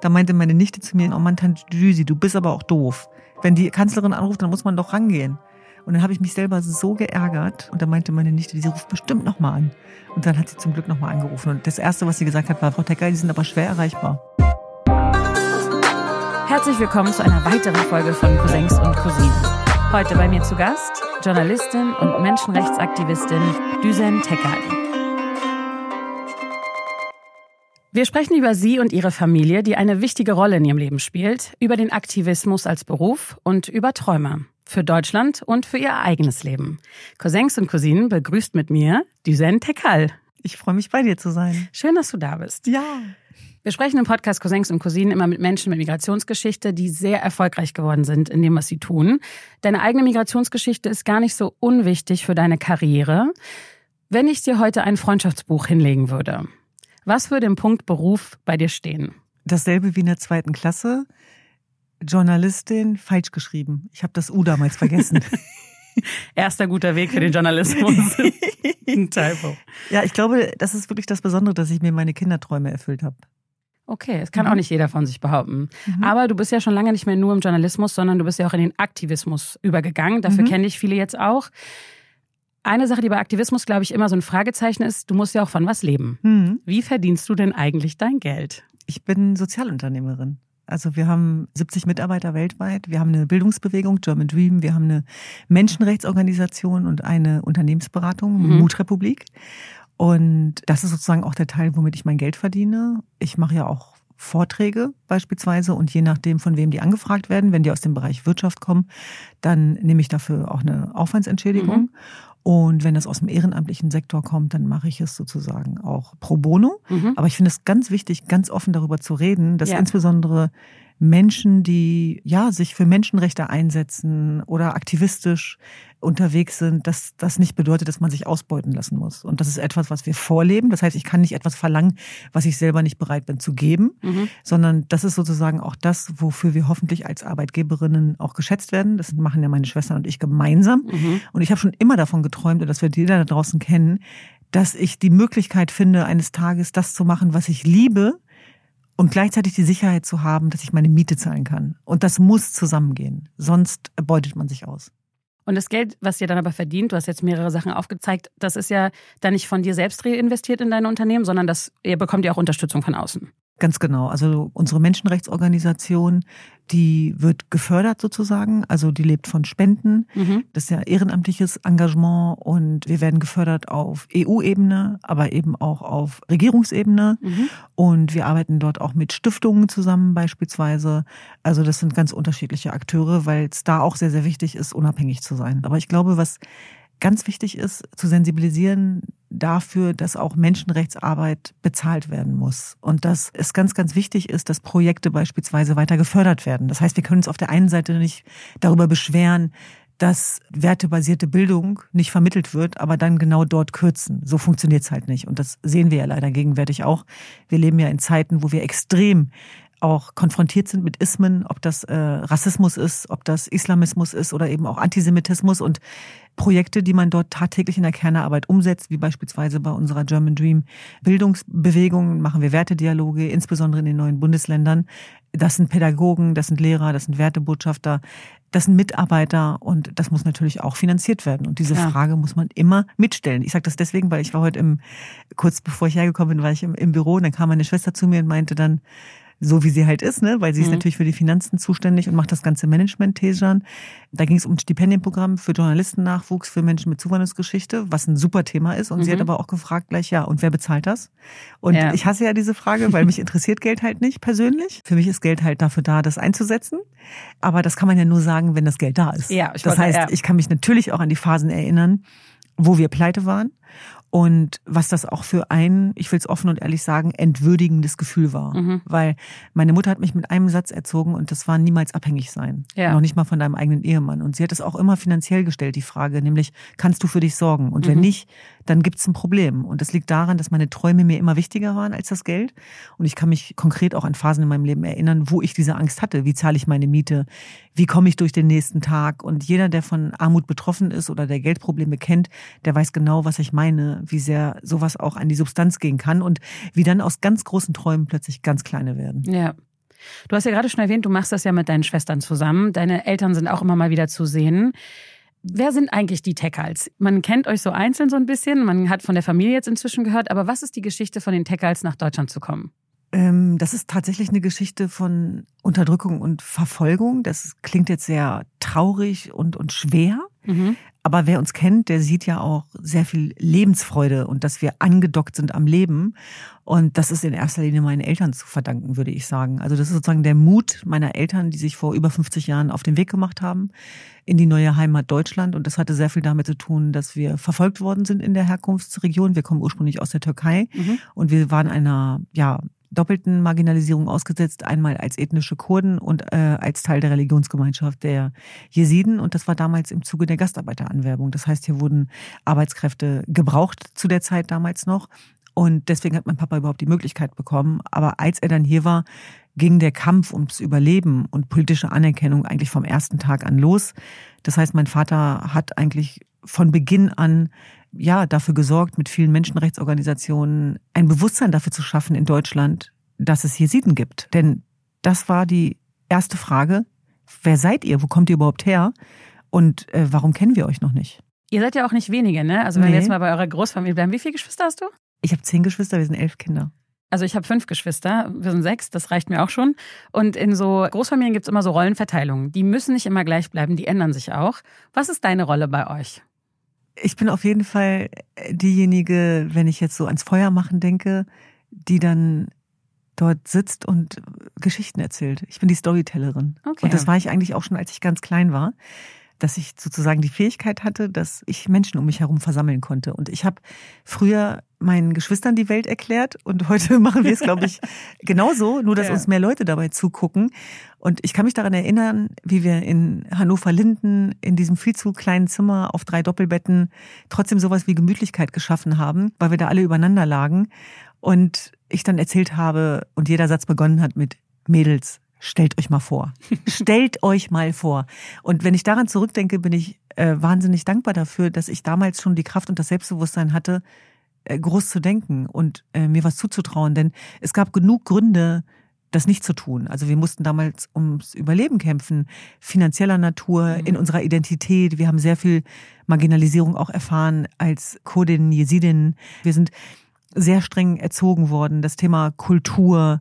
Da meinte meine Nichte zu mir, oh Mann, Tante Düsi, du bist aber auch doof. Wenn die Kanzlerin anruft, dann muss man doch rangehen. Und dann habe ich mich selber so geärgert und da meinte meine Nichte, sie ruft bestimmt nochmal an. Und dann hat sie zum Glück nochmal angerufen. Und das Erste, was sie gesagt hat, war, Frau Tecker, die sind aber schwer erreichbar. Herzlich willkommen zu einer weiteren Folge von Cousins und Cousinen. Heute bei mir zu Gast Journalistin und Menschenrechtsaktivistin Düsen Tekal. Wir sprechen über sie und ihre Familie, die eine wichtige Rolle in ihrem Leben spielt, über den Aktivismus als Beruf und über Träume für Deutschland und für ihr eigenes Leben. Cousins und Cousinen begrüßt mit mir Düsen Tekal. Ich freue mich, bei dir zu sein. Schön, dass du da bist. Ja. Wir sprechen im Podcast Cousins und Cousinen immer mit Menschen mit Migrationsgeschichte, die sehr erfolgreich geworden sind in dem, was sie tun. Deine eigene Migrationsgeschichte ist gar nicht so unwichtig für deine Karriere. Wenn ich dir heute ein Freundschaftsbuch hinlegen würde, was würde im Punkt Beruf bei dir stehen? Dasselbe wie in der zweiten Klasse. Journalistin falsch geschrieben. Ich habe das U damals vergessen. Erster guter Weg für den Journalismus. Ein Typo. Ja, ich glaube, das ist wirklich das Besondere, dass ich mir meine Kinderträume erfüllt habe. Okay, das kann mhm. auch nicht jeder von sich behaupten. Mhm. Aber du bist ja schon lange nicht mehr nur im Journalismus, sondern du bist ja auch in den Aktivismus übergegangen. Dafür mhm. kenne ich viele jetzt auch. Eine Sache, die bei Aktivismus, glaube ich, immer so ein Fragezeichen ist, du musst ja auch von was leben. Mhm. Wie verdienst du denn eigentlich dein Geld? Ich bin Sozialunternehmerin. Also wir haben 70 Mitarbeiter weltweit, wir haben eine Bildungsbewegung, German Dream, wir haben eine Menschenrechtsorganisation und eine Unternehmensberatung, mhm. Mutrepublik. Und das ist sozusagen auch der Teil, womit ich mein Geld verdiene. Ich mache ja auch Vorträge beispielsweise und je nachdem, von wem die angefragt werden, wenn die aus dem Bereich Wirtschaft kommen, dann nehme ich dafür auch eine Aufwandsentschädigung. Mhm. Und wenn das aus dem ehrenamtlichen Sektor kommt, dann mache ich es sozusagen auch pro bono. Mhm. Aber ich finde es ganz wichtig, ganz offen darüber zu reden, dass ja. insbesondere Menschen, die ja sich für Menschenrechte einsetzen oder aktivistisch unterwegs sind, dass das nicht bedeutet, dass man sich ausbeuten lassen muss. Und das ist etwas, was wir vorleben. Das heißt, ich kann nicht etwas verlangen, was ich selber nicht bereit bin zu geben, mhm. sondern das ist sozusagen auch das, wofür wir hoffentlich als Arbeitgeberinnen auch geschätzt werden. Das machen ja meine Schwestern und ich gemeinsam. Mhm. Und ich habe schon immer davon geträumt, und das wird jeder da draußen kennen, dass ich die Möglichkeit finde, eines Tages das zu machen, was ich liebe, und gleichzeitig die Sicherheit zu haben, dass ich meine Miete zahlen kann. Und das muss zusammengehen, sonst beutet man sich aus. Und das Geld, was ihr dann aber verdient, du hast jetzt mehrere Sachen aufgezeigt, das ist ja dann nicht von dir selbst reinvestiert in dein Unternehmen, sondern das, ihr bekommt ja auch Unterstützung von außen. Ganz genau. Also unsere Menschenrechtsorganisation, die wird gefördert sozusagen. Also die lebt von Spenden. Mhm. Das ist ja ehrenamtliches Engagement und wir werden gefördert auf EU-Ebene, aber eben auch auf Regierungsebene. Mhm. Und wir arbeiten dort auch mit Stiftungen zusammen beispielsweise. Also das sind ganz unterschiedliche Akteure, weil es da auch sehr, sehr wichtig ist, unabhängig zu sein. Aber ich glaube, was ganz wichtig ist, zu sensibilisieren dafür, dass auch Menschenrechtsarbeit bezahlt werden muss. Und dass es ganz, ganz wichtig ist, dass Projekte beispielsweise weiter gefördert werden. Das heißt, wir können uns auf der einen Seite nicht darüber beschweren, dass wertebasierte Bildung nicht vermittelt wird, aber dann genau dort kürzen. So funktioniert's halt nicht. Und das sehen wir ja leider gegenwärtig auch. Wir leben ja in Zeiten, wo wir extrem auch konfrontiert sind mit Ismen, ob das äh, Rassismus ist, ob das Islamismus ist oder eben auch Antisemitismus und Projekte, die man dort tagtäglich in der Kernearbeit umsetzt, wie beispielsweise bei unserer German Dream Bildungsbewegung, machen wir Wertedialoge, insbesondere in den neuen Bundesländern. Das sind Pädagogen, das sind Lehrer, das sind Wertebotschafter, das sind Mitarbeiter und das muss natürlich auch finanziert werden. Und diese ja. Frage muss man immer mitstellen. Ich sage das deswegen, weil ich war heute im, kurz bevor ich hergekommen bin, war ich im, im Büro und dann kam meine Schwester zu mir und meinte dann, so wie sie halt ist, ne? weil sie mhm. ist natürlich für die Finanzen zuständig und macht das ganze Management Tejan. Da ging es um ein Stipendienprogramm für Journalistennachwuchs für Menschen mit Zuwanderungsgeschichte, was ein super Thema ist. Und mhm. sie hat mhm. aber auch gefragt gleich, ja, und wer bezahlt das? Und ja. ich hasse ja diese Frage, weil mich interessiert Geld halt nicht persönlich. Für mich ist Geld halt dafür da, das einzusetzen. Aber das kann man ja nur sagen, wenn das Geld da ist. Ja, ich das heißt, ja. ich kann mich natürlich auch an die Phasen erinnern, wo wir pleite waren und was das auch für ein, ich will es offen und ehrlich sagen, entwürdigendes Gefühl war. Mhm. Weil meine Mutter hat mich mit einem Satz erzogen und das war niemals abhängig sein. Ja. Noch nicht mal von deinem eigenen Ehemann. Und sie hat es auch immer finanziell gestellt, die Frage, nämlich, kannst du für dich sorgen? Und wenn mhm. nicht, dann gibt es ein Problem. Und das liegt daran, dass meine Träume mir immer wichtiger waren als das Geld. Und ich kann mich konkret auch an Phasen in meinem Leben erinnern, wo ich diese Angst hatte. Wie zahle ich meine Miete? Wie komme ich durch den nächsten Tag? Und jeder, der von Armut betroffen ist oder der Geldprobleme kennt, der weiß genau, was ich meine, wie sehr sowas auch an die Substanz gehen kann und wie dann aus ganz großen Träumen plötzlich ganz kleine werden. Ja. Du hast ja gerade schon erwähnt, du machst das ja mit deinen Schwestern zusammen. Deine Eltern sind auch immer mal wieder zu sehen. Wer sind eigentlich die Tekals? Man kennt euch so einzeln so ein bisschen, man hat von der Familie jetzt inzwischen gehört, aber was ist die Geschichte von den Tekals nach Deutschland zu kommen? Ähm, das ist tatsächlich eine Geschichte von Unterdrückung und Verfolgung. Das klingt jetzt sehr traurig und, und schwer. Mhm. Aber wer uns kennt, der sieht ja auch sehr viel Lebensfreude und dass wir angedockt sind am Leben. Und das ist in erster Linie meinen Eltern zu verdanken, würde ich sagen. Also das ist sozusagen der Mut meiner Eltern, die sich vor über 50 Jahren auf den Weg gemacht haben in die neue Heimat Deutschland. Und das hatte sehr viel damit zu tun, dass wir verfolgt worden sind in der Herkunftsregion. Wir kommen ursprünglich aus der Türkei mhm. und wir waren einer, ja, doppelten Marginalisierung ausgesetzt, einmal als ethnische Kurden und äh, als Teil der Religionsgemeinschaft der Jesiden. Und das war damals im Zuge der Gastarbeiteranwerbung. Das heißt, hier wurden Arbeitskräfte gebraucht zu der Zeit damals noch. Und deswegen hat mein Papa überhaupt die Möglichkeit bekommen. Aber als er dann hier war, ging der Kampf ums Überleben und politische Anerkennung eigentlich vom ersten Tag an los. Das heißt, mein Vater hat eigentlich von Beginn an ja, dafür gesorgt, mit vielen Menschenrechtsorganisationen ein Bewusstsein dafür zu schaffen in Deutschland, dass es Jesiden gibt. Denn das war die erste Frage. Wer seid ihr? Wo kommt ihr überhaupt her? Und äh, warum kennen wir euch noch nicht? Ihr seid ja auch nicht wenige, ne? Also wenn nee. wir jetzt mal bei eurer Großfamilie bleiben, wie viele Geschwister hast du? Ich habe zehn Geschwister, wir sind elf Kinder. Also ich habe fünf Geschwister, wir sind sechs, das reicht mir auch schon. Und in so Großfamilien gibt es immer so Rollenverteilungen. Die müssen nicht immer gleich bleiben, die ändern sich auch. Was ist deine Rolle bei euch? Ich bin auf jeden Fall diejenige, wenn ich jetzt so ans Feuer machen denke, die dann dort sitzt und Geschichten erzählt. Ich bin die Storytellerin. Okay. Und das war ich eigentlich auch schon, als ich ganz klein war dass ich sozusagen die Fähigkeit hatte, dass ich Menschen um mich herum versammeln konnte. Und ich habe früher meinen Geschwistern die Welt erklärt und heute machen wir es, glaube ich, genauso, nur dass ja. uns mehr Leute dabei zugucken. Und ich kann mich daran erinnern, wie wir in Hannover-Linden in diesem viel zu kleinen Zimmer auf drei Doppelbetten trotzdem sowas wie Gemütlichkeit geschaffen haben, weil wir da alle übereinander lagen. Und ich dann erzählt habe und jeder Satz begonnen hat mit Mädels, Stellt euch mal vor. Stellt euch mal vor. Und wenn ich daran zurückdenke, bin ich äh, wahnsinnig dankbar dafür, dass ich damals schon die Kraft und das Selbstbewusstsein hatte, äh, groß zu denken und äh, mir was zuzutrauen. Denn es gab genug Gründe, das nicht zu tun. Also wir mussten damals ums Überleben kämpfen, finanzieller Natur, mhm. in unserer Identität. Wir haben sehr viel Marginalisierung auch erfahren als Kurdin, Jesidin. Wir sind sehr streng erzogen worden. Das Thema Kultur,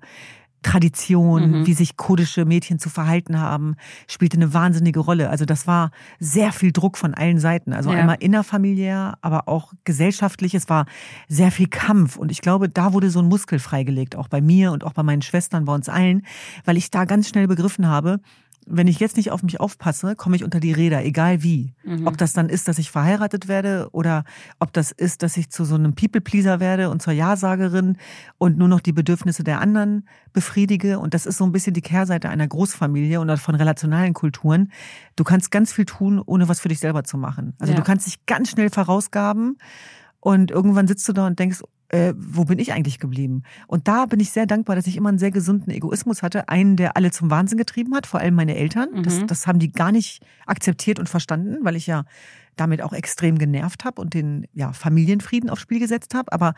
Tradition, mhm. wie sich kurdische Mädchen zu verhalten haben, spielte eine wahnsinnige Rolle. Also das war sehr viel Druck von allen Seiten. Also ja. einmal innerfamiliär, aber auch gesellschaftlich. Es war sehr viel Kampf. Und ich glaube, da wurde so ein Muskel freigelegt, auch bei mir und auch bei meinen Schwestern, bei uns allen, weil ich da ganz schnell begriffen habe, wenn ich jetzt nicht auf mich aufpasse, komme ich unter die Räder, egal wie. Mhm. Ob das dann ist, dass ich verheiratet werde oder ob das ist, dass ich zu so einem People-Pleaser werde und zur Ja-Sagerin und nur noch die Bedürfnisse der anderen befriedige. Und das ist so ein bisschen die Kehrseite einer Großfamilie oder von relationalen Kulturen. Du kannst ganz viel tun, ohne was für dich selber zu machen. Also ja. du kannst dich ganz schnell verausgaben und irgendwann sitzt du da und denkst, äh, wo bin ich eigentlich geblieben? Und da bin ich sehr dankbar, dass ich immer einen sehr gesunden Egoismus hatte, einen, der alle zum Wahnsinn getrieben hat, vor allem meine Eltern. Mhm. Das, das haben die gar nicht akzeptiert und verstanden, weil ich ja damit auch extrem genervt habe und den ja, Familienfrieden aufs Spiel gesetzt habe. Aber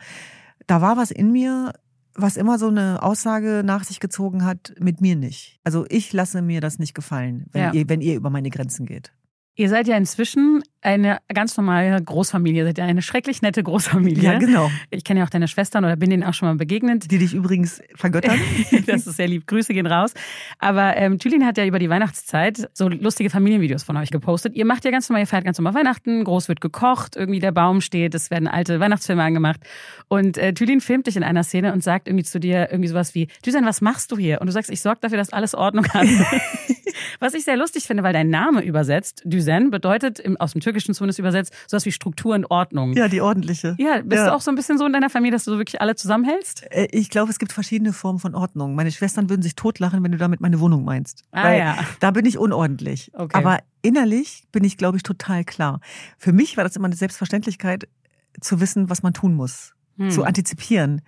da war was in mir, was immer so eine Aussage nach sich gezogen hat, mit mir nicht. Also ich lasse mir das nicht gefallen, wenn, ja. ihr, wenn ihr über meine Grenzen geht. Ihr seid ja inzwischen eine ganz normale Großfamilie, seid ja eine schrecklich nette Großfamilie. Ja, genau. Ich kenne ja auch deine Schwestern oder bin denen auch schon mal begegnet. Die dich übrigens vergöttern. das ist sehr lieb. Grüße gehen raus. Aber ähm, Thülin hat ja über die Weihnachtszeit so lustige Familienvideos von euch gepostet. Ihr macht ja ganz normal, ihr feiert ganz normal Weihnachten, groß wird gekocht, irgendwie der Baum steht, es werden alte Weihnachtsfilme angemacht. Und äh, Thülin filmt dich in einer Szene und sagt irgendwie zu dir irgendwie sowas wie, Düsen, was machst du hier? Und du sagst, ich sorge dafür, dass alles Ordnung hat. Was ich sehr lustig finde, weil dein Name übersetzt, Düsen, bedeutet im, aus dem Türkischen zumindest übersetzt, sowas wie Struktur und Ordnung. Ja, die ordentliche. Ja, bist ja. du auch so ein bisschen so in deiner Familie, dass du so wirklich alle zusammenhältst? Äh, ich glaube, es gibt verschiedene Formen von Ordnung. Meine Schwestern würden sich totlachen, wenn du damit meine Wohnung meinst. Ah, weil ja. Da bin ich unordentlich. Okay. Aber innerlich bin ich, glaube ich, total klar. Für mich war das immer eine Selbstverständlichkeit, zu wissen, was man tun muss. Hm. Zu antizipieren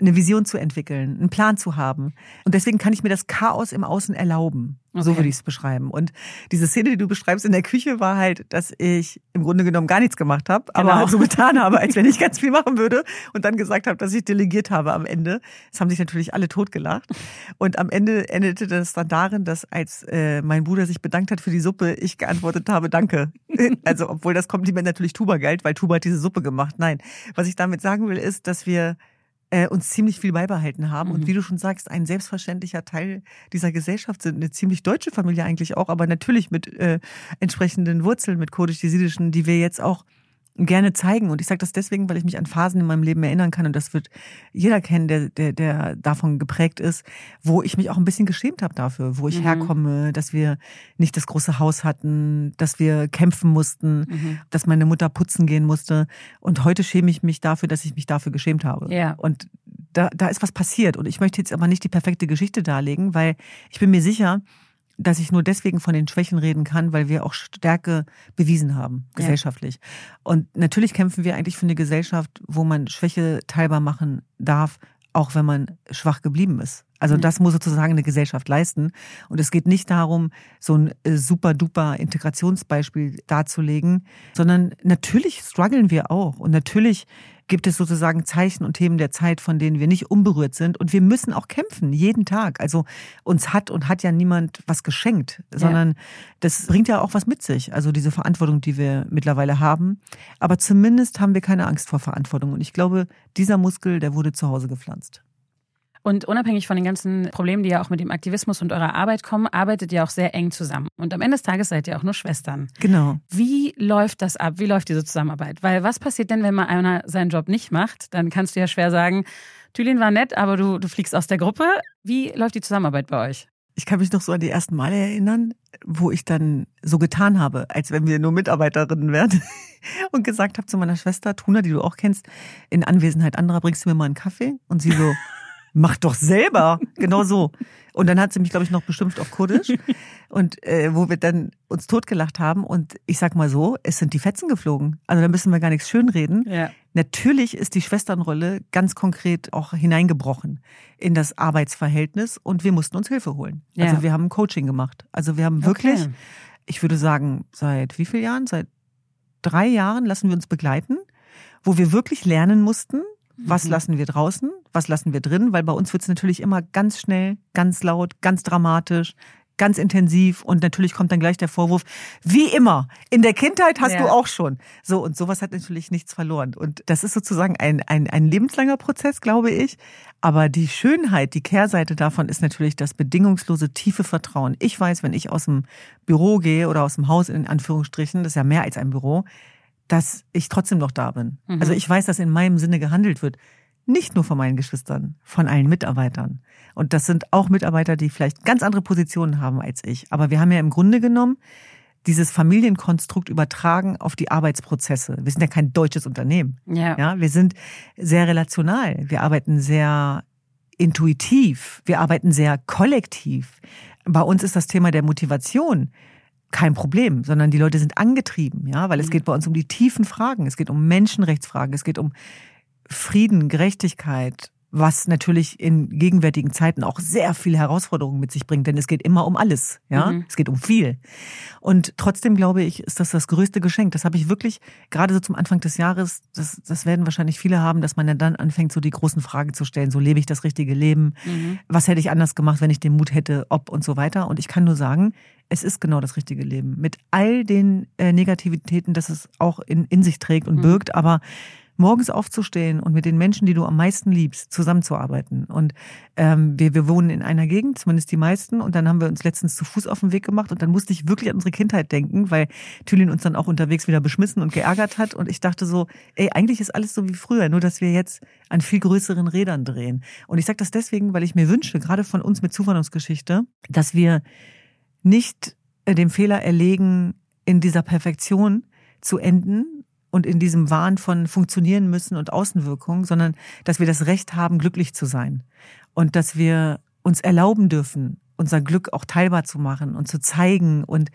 eine Vision zu entwickeln, einen Plan zu haben. Und deswegen kann ich mir das Chaos im Außen erlauben. Okay. So würde ich es beschreiben. Und diese Szene, die du beschreibst in der Küche, war halt, dass ich im Grunde genommen gar nichts gemacht habe, genau. aber halt so getan habe, als wenn ich ganz viel machen würde und dann gesagt habe, dass ich delegiert habe am Ende. Das haben sich natürlich alle totgelacht. Und am Ende endete das dann darin, dass als äh, mein Bruder sich bedankt hat für die Suppe, ich geantwortet habe, danke. Also obwohl das Kompliment natürlich Tuba galt, weil Tuba hat diese Suppe gemacht. Nein, was ich damit sagen will, ist, dass wir äh, uns ziemlich viel beibehalten haben. Mhm. Und wie du schon sagst, ein selbstverständlicher Teil dieser Gesellschaft sind. Eine ziemlich deutsche Familie eigentlich auch, aber natürlich mit äh, entsprechenden Wurzeln, mit kurdisch-jesidischen, die wir jetzt auch gerne zeigen. Und ich sage das deswegen, weil ich mich an Phasen in meinem Leben erinnern kann und das wird jeder kennen, der, der, der davon geprägt ist, wo ich mich auch ein bisschen geschämt habe dafür, wo ich mhm. herkomme, dass wir nicht das große Haus hatten, dass wir kämpfen mussten, mhm. dass meine Mutter putzen gehen musste. Und heute schäme ich mich dafür, dass ich mich dafür geschämt habe. Ja. Und da, da ist was passiert. Und ich möchte jetzt aber nicht die perfekte Geschichte darlegen, weil ich bin mir sicher, dass ich nur deswegen von den Schwächen reden kann, weil wir auch Stärke bewiesen haben, gesellschaftlich. Ja. Und natürlich kämpfen wir eigentlich für eine Gesellschaft, wo man Schwäche teilbar machen darf, auch wenn man schwach geblieben ist. Also mhm. das muss sozusagen eine Gesellschaft leisten. Und es geht nicht darum, so ein äh, super duper Integrationsbeispiel darzulegen, sondern natürlich strugglen wir auch. Und natürlich gibt es sozusagen Zeichen und Themen der Zeit, von denen wir nicht unberührt sind. Und wir müssen auch kämpfen, jeden Tag. Also uns hat und hat ja niemand was geschenkt, sondern ja. das bringt ja auch was mit sich. Also diese Verantwortung, die wir mittlerweile haben. Aber zumindest haben wir keine Angst vor Verantwortung. Und ich glaube, dieser Muskel, der wurde zu Hause gepflanzt. Und unabhängig von den ganzen Problemen, die ja auch mit dem Aktivismus und eurer Arbeit kommen, arbeitet ihr auch sehr eng zusammen. Und am Ende des Tages seid ihr auch nur Schwestern. Genau. Wie läuft das ab? Wie läuft diese Zusammenarbeit? Weil was passiert denn, wenn mal einer seinen Job nicht macht? Dann kannst du ja schwer sagen, Thülin war nett, aber du, du fliegst aus der Gruppe. Wie läuft die Zusammenarbeit bei euch? Ich kann mich noch so an die ersten Male erinnern, wo ich dann so getan habe, als wenn wir nur Mitarbeiterinnen wären und gesagt habe zu meiner Schwester, Tuna, die du auch kennst, in Anwesenheit anderer bringst du mir mal einen Kaffee und sie so, mach doch selber. Genau so. Und dann hat sie mich, glaube ich, noch beschimpft auf Kurdisch. Und äh, wo wir dann uns totgelacht haben. Und ich sag mal so, es sind die Fetzen geflogen. Also da müssen wir gar nichts schönreden. Ja. Natürlich ist die Schwesternrolle ganz konkret auch hineingebrochen in das Arbeitsverhältnis und wir mussten uns Hilfe holen. Ja. Also wir haben Coaching gemacht. Also wir haben wirklich, okay. ich würde sagen, seit wie vielen Jahren? Seit drei Jahren lassen wir uns begleiten, wo wir wirklich lernen mussten, was mhm. lassen wir draußen? Was lassen wir drin? Weil bei uns wird es natürlich immer ganz schnell, ganz laut, ganz dramatisch, ganz intensiv und natürlich kommt dann gleich der Vorwurf, wie immer, in der Kindheit hast ja. du auch schon. So, und sowas hat natürlich nichts verloren. Und das ist sozusagen ein, ein, ein lebenslanger Prozess, glaube ich. Aber die Schönheit, die Kehrseite davon ist natürlich das bedingungslose, tiefe Vertrauen. Ich weiß, wenn ich aus dem Büro gehe oder aus dem Haus in Anführungsstrichen, das ist ja mehr als ein Büro, dass ich trotzdem noch da bin. Mhm. Also ich weiß, dass in meinem Sinne gehandelt wird. Nicht nur von meinen Geschwistern, von allen Mitarbeitern. Und das sind auch Mitarbeiter, die vielleicht ganz andere Positionen haben als ich. Aber wir haben ja im Grunde genommen dieses Familienkonstrukt übertragen auf die Arbeitsprozesse. Wir sind ja kein deutsches Unternehmen. Ja. ja wir sind sehr relational. Wir arbeiten sehr intuitiv. Wir arbeiten sehr kollektiv. Bei uns ist das Thema der Motivation kein Problem, sondern die Leute sind angetrieben, ja, weil es mhm. geht bei uns um die tiefen Fragen. Es geht um Menschenrechtsfragen, es geht um Frieden, Gerechtigkeit, was natürlich in gegenwärtigen Zeiten auch sehr viele Herausforderungen mit sich bringt, denn es geht immer um alles, ja, mhm. es geht um viel. Und trotzdem glaube ich, ist das das größte Geschenk. Das habe ich wirklich gerade so zum Anfang des Jahres, das, das werden wahrscheinlich viele haben, dass man ja dann anfängt, so die großen Fragen zu stellen, so lebe ich das richtige Leben, mhm. was hätte ich anders gemacht, wenn ich den Mut hätte, ob und so weiter. Und ich kann nur sagen, es ist genau das richtige Leben. Mit all den äh, Negativitäten, das es auch in, in sich trägt und mhm. birgt, aber morgens aufzustehen und mit den Menschen, die du am meisten liebst, zusammenzuarbeiten. Und ähm, wir, wir wohnen in einer Gegend, zumindest die meisten, und dann haben wir uns letztens zu Fuß auf den Weg gemacht und dann musste ich wirklich an unsere Kindheit denken, weil Thülin uns dann auch unterwegs wieder beschmissen und geärgert hat. Und ich dachte so, ey, eigentlich ist alles so wie früher, nur dass wir jetzt an viel größeren Rädern drehen. Und ich sage das deswegen, weil ich mir wünsche, gerade von uns mit Zuwanderungsgeschichte, dass wir nicht äh, dem Fehler erlegen, in dieser Perfektion zu enden, und in diesem Wahn von funktionieren müssen und Außenwirkung, sondern dass wir das Recht haben, glücklich zu sein und dass wir uns erlauben dürfen, unser Glück auch teilbar zu machen und zu zeigen und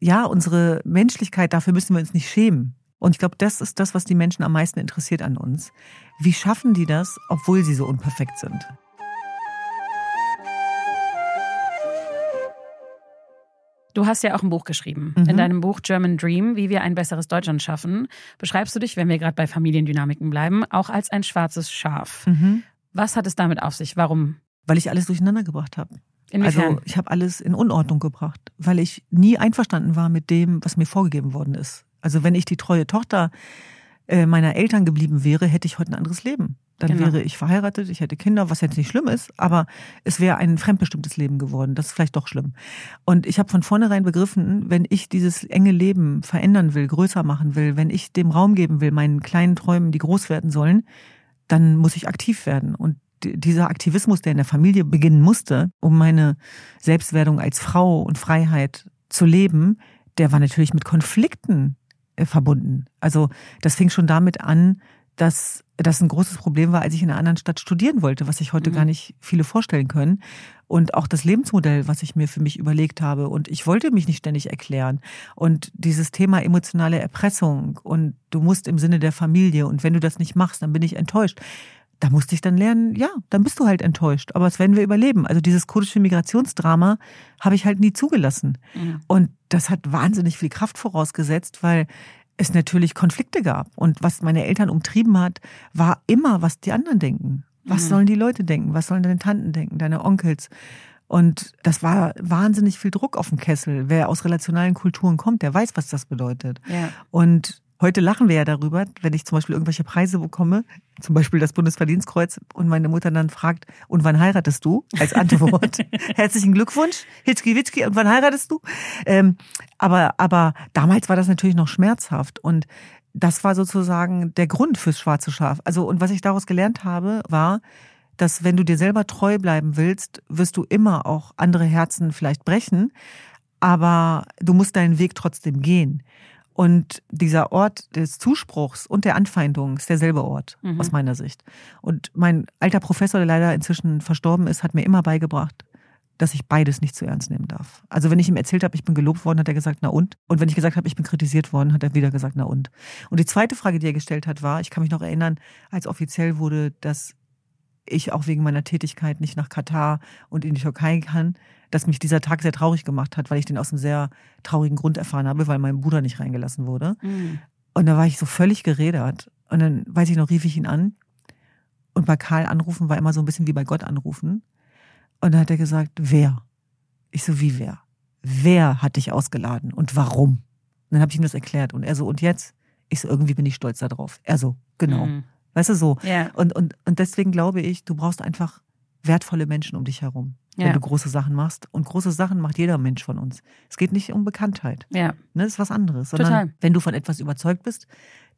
ja, unsere Menschlichkeit, dafür müssen wir uns nicht schämen. Und ich glaube, das ist das, was die Menschen am meisten interessiert an uns. Wie schaffen die das, obwohl sie so unperfekt sind? Du hast ja auch ein Buch geschrieben. Mhm. In deinem Buch German Dream, wie wir ein besseres Deutschland schaffen, beschreibst du dich, wenn wir gerade bei Familiendynamiken bleiben, auch als ein schwarzes Schaf. Mhm. Was hat es damit auf sich? Warum? Weil ich alles durcheinander gebracht habe. Inwiefern? Also ich habe alles in Unordnung gebracht, weil ich nie einverstanden war mit dem, was mir vorgegeben worden ist. Also wenn ich die treue Tochter äh, meiner Eltern geblieben wäre, hätte ich heute ein anderes Leben. Dann genau. wäre ich verheiratet, ich hätte Kinder, was jetzt nicht schlimm ist, aber es wäre ein fremdbestimmtes Leben geworden. Das ist vielleicht doch schlimm. Und ich habe von vornherein begriffen, wenn ich dieses enge Leben verändern will, größer machen will, wenn ich dem Raum geben will, meinen kleinen Träumen, die groß werden sollen, dann muss ich aktiv werden. Und dieser Aktivismus, der in der Familie beginnen musste, um meine Selbstwerdung als Frau und Freiheit zu leben, der war natürlich mit Konflikten äh, verbunden. Also das fing schon damit an, dass das ein großes Problem war, als ich in einer anderen Stadt studieren wollte, was sich heute mhm. gar nicht viele vorstellen können. Und auch das Lebensmodell, was ich mir für mich überlegt habe. Und ich wollte mich nicht ständig erklären. Und dieses Thema emotionale Erpressung und du musst im Sinne der Familie und wenn du das nicht machst, dann bin ich enttäuscht. Da musste ich dann lernen, ja, dann bist du halt enttäuscht. Aber das werden wir überleben. Also dieses kurdische Migrationsdrama habe ich halt nie zugelassen. Mhm. Und das hat wahnsinnig viel Kraft vorausgesetzt, weil es natürlich Konflikte gab. Und was meine Eltern umtrieben hat, war immer, was die anderen denken. Was mhm. sollen die Leute denken? Was sollen deine Tanten denken, deine Onkels? Und das war wahnsinnig viel Druck auf dem Kessel. Wer aus relationalen Kulturen kommt, der weiß, was das bedeutet. Ja. Und Heute lachen wir ja darüber, wenn ich zum Beispiel irgendwelche Preise bekomme, zum Beispiel das Bundesverdienstkreuz, und meine Mutter dann fragt, und wann heiratest du? Als Antwort. Herzlichen Glückwunsch, Hitzki Witzki, und wann heiratest du? Ähm, aber, aber damals war das natürlich noch schmerzhaft und das war sozusagen der Grund fürs schwarze Schaf. Also, und was ich daraus gelernt habe, war, dass wenn du dir selber treu bleiben willst, wirst du immer auch andere Herzen vielleicht brechen, aber du musst deinen Weg trotzdem gehen. Und dieser Ort des Zuspruchs und der Anfeindung ist derselbe Ort, mhm. aus meiner Sicht. Und mein alter Professor, der leider inzwischen verstorben ist, hat mir immer beigebracht, dass ich beides nicht zu ernst nehmen darf. Also wenn ich ihm erzählt habe, ich bin gelobt worden, hat er gesagt, na und? Und wenn ich gesagt habe, ich bin kritisiert worden, hat er wieder gesagt, na und? Und die zweite Frage, die er gestellt hat, war, ich kann mich noch erinnern, als offiziell wurde, dass ich auch wegen meiner Tätigkeit nicht nach Katar und in die Türkei kann, dass mich dieser Tag sehr traurig gemacht hat, weil ich den aus einem sehr traurigen Grund erfahren habe, weil mein Bruder nicht reingelassen wurde. Mhm. Und da war ich so völlig geredert. Und dann, weiß ich noch, rief ich ihn an. Und bei Karl anrufen war immer so ein bisschen wie bei Gott anrufen. Und dann hat er gesagt, wer? Ich so, wie wer? Wer hat dich ausgeladen und warum? Und dann habe ich ihm das erklärt. Und er so, und jetzt? Ich so, irgendwie bin ich stolz darauf. Er so, genau. Mhm. Weißt du so? Ja. Und, und, und deswegen glaube ich, du brauchst einfach wertvolle Menschen um dich herum wenn ja. du große Sachen machst. Und große Sachen macht jeder Mensch von uns. Es geht nicht um Bekanntheit. Ja. Ne, das ist was anderes. Sondern Total. wenn du von etwas überzeugt bist,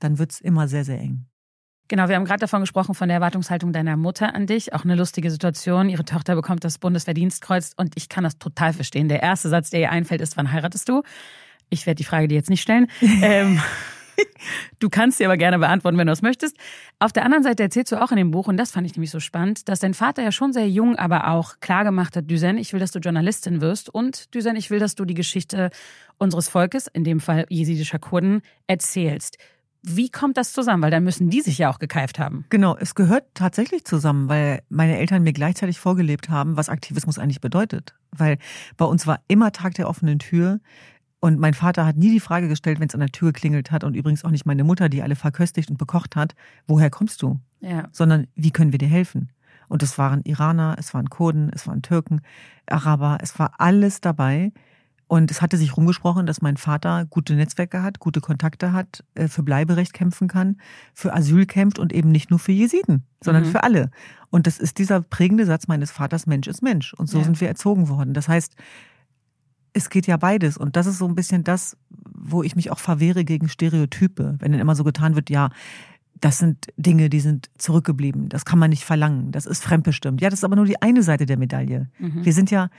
dann wird es immer sehr, sehr eng. Genau, wir haben gerade davon gesprochen, von der Erwartungshaltung deiner Mutter an dich. Auch eine lustige Situation. Ihre Tochter bekommt das Bundesverdienstkreuz und ich kann das total verstehen. Der erste Satz, der ihr einfällt, ist, wann heiratest du? Ich werde die Frage dir jetzt nicht stellen. ähm, Du kannst sie aber gerne beantworten, wenn du es möchtest. Auf der anderen Seite erzählst du auch in dem Buch, und das fand ich nämlich so spannend, dass dein Vater ja schon sehr jung, aber auch klar gemacht hat, Düsen, ich will, dass du Journalistin wirst und Düsen, ich will, dass du die Geschichte unseres Volkes, in dem Fall jesidischer Kurden, erzählst. Wie kommt das zusammen? Weil dann müssen die sich ja auch gekeift haben. Genau, es gehört tatsächlich zusammen, weil meine Eltern mir gleichzeitig vorgelebt haben, was Aktivismus eigentlich bedeutet. Weil bei uns war immer Tag der offenen Tür. Und mein Vater hat nie die Frage gestellt, wenn es an der Tür geklingelt hat und übrigens auch nicht meine Mutter, die alle verköstigt und bekocht hat, woher kommst du? Ja. Sondern wie können wir dir helfen? Und es waren Iraner, es waren Kurden, es waren Türken, Araber, es war alles dabei. Und es hatte sich rumgesprochen, dass mein Vater gute Netzwerke hat, gute Kontakte hat, äh, für Bleiberecht kämpfen kann, für Asyl kämpft und eben nicht nur für Jesiden, sondern mhm. für alle. Und das ist dieser prägende Satz meines Vaters, Mensch ist Mensch. Und so ja. sind wir erzogen worden. Das heißt, es geht ja beides. Und das ist so ein bisschen das, wo ich mich auch verwehre gegen Stereotype. Wenn dann immer so getan wird, ja, das sind Dinge, die sind zurückgeblieben. Das kann man nicht verlangen. Das ist fremdbestimmt. Ja, das ist aber nur die eine Seite der Medaille. Mhm. Wir sind ja,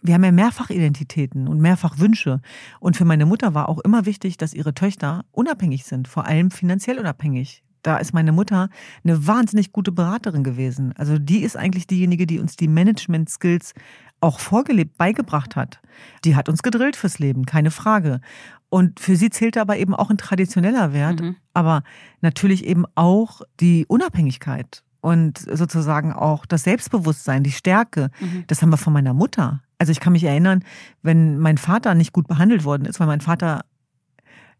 wir haben ja mehrfach Identitäten und mehrfach Wünsche. Und für meine Mutter war auch immer wichtig, dass ihre Töchter unabhängig sind, vor allem finanziell unabhängig. Da ist meine Mutter eine wahnsinnig gute Beraterin gewesen. Also die ist eigentlich diejenige, die uns die Management-Skills auch vorgelebt, beigebracht hat. Die hat uns gedrillt fürs Leben, keine Frage. Und für sie zählte aber eben auch ein traditioneller Wert, mhm. aber natürlich eben auch die Unabhängigkeit und sozusagen auch das Selbstbewusstsein, die Stärke. Mhm. Das haben wir von meiner Mutter. Also ich kann mich erinnern, wenn mein Vater nicht gut behandelt worden ist, weil mein Vater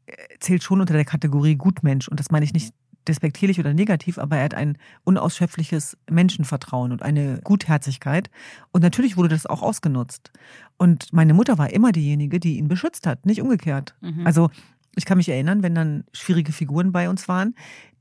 äh, zählt schon unter der Kategorie Gutmensch und das meine ich nicht despektierlich oder negativ, aber er hat ein unausschöpfliches Menschenvertrauen und eine Gutherzigkeit. Und natürlich wurde das auch ausgenutzt. Und meine Mutter war immer diejenige, die ihn beschützt hat, nicht umgekehrt. Mhm. Also ich kann mich erinnern, wenn dann schwierige Figuren bei uns waren,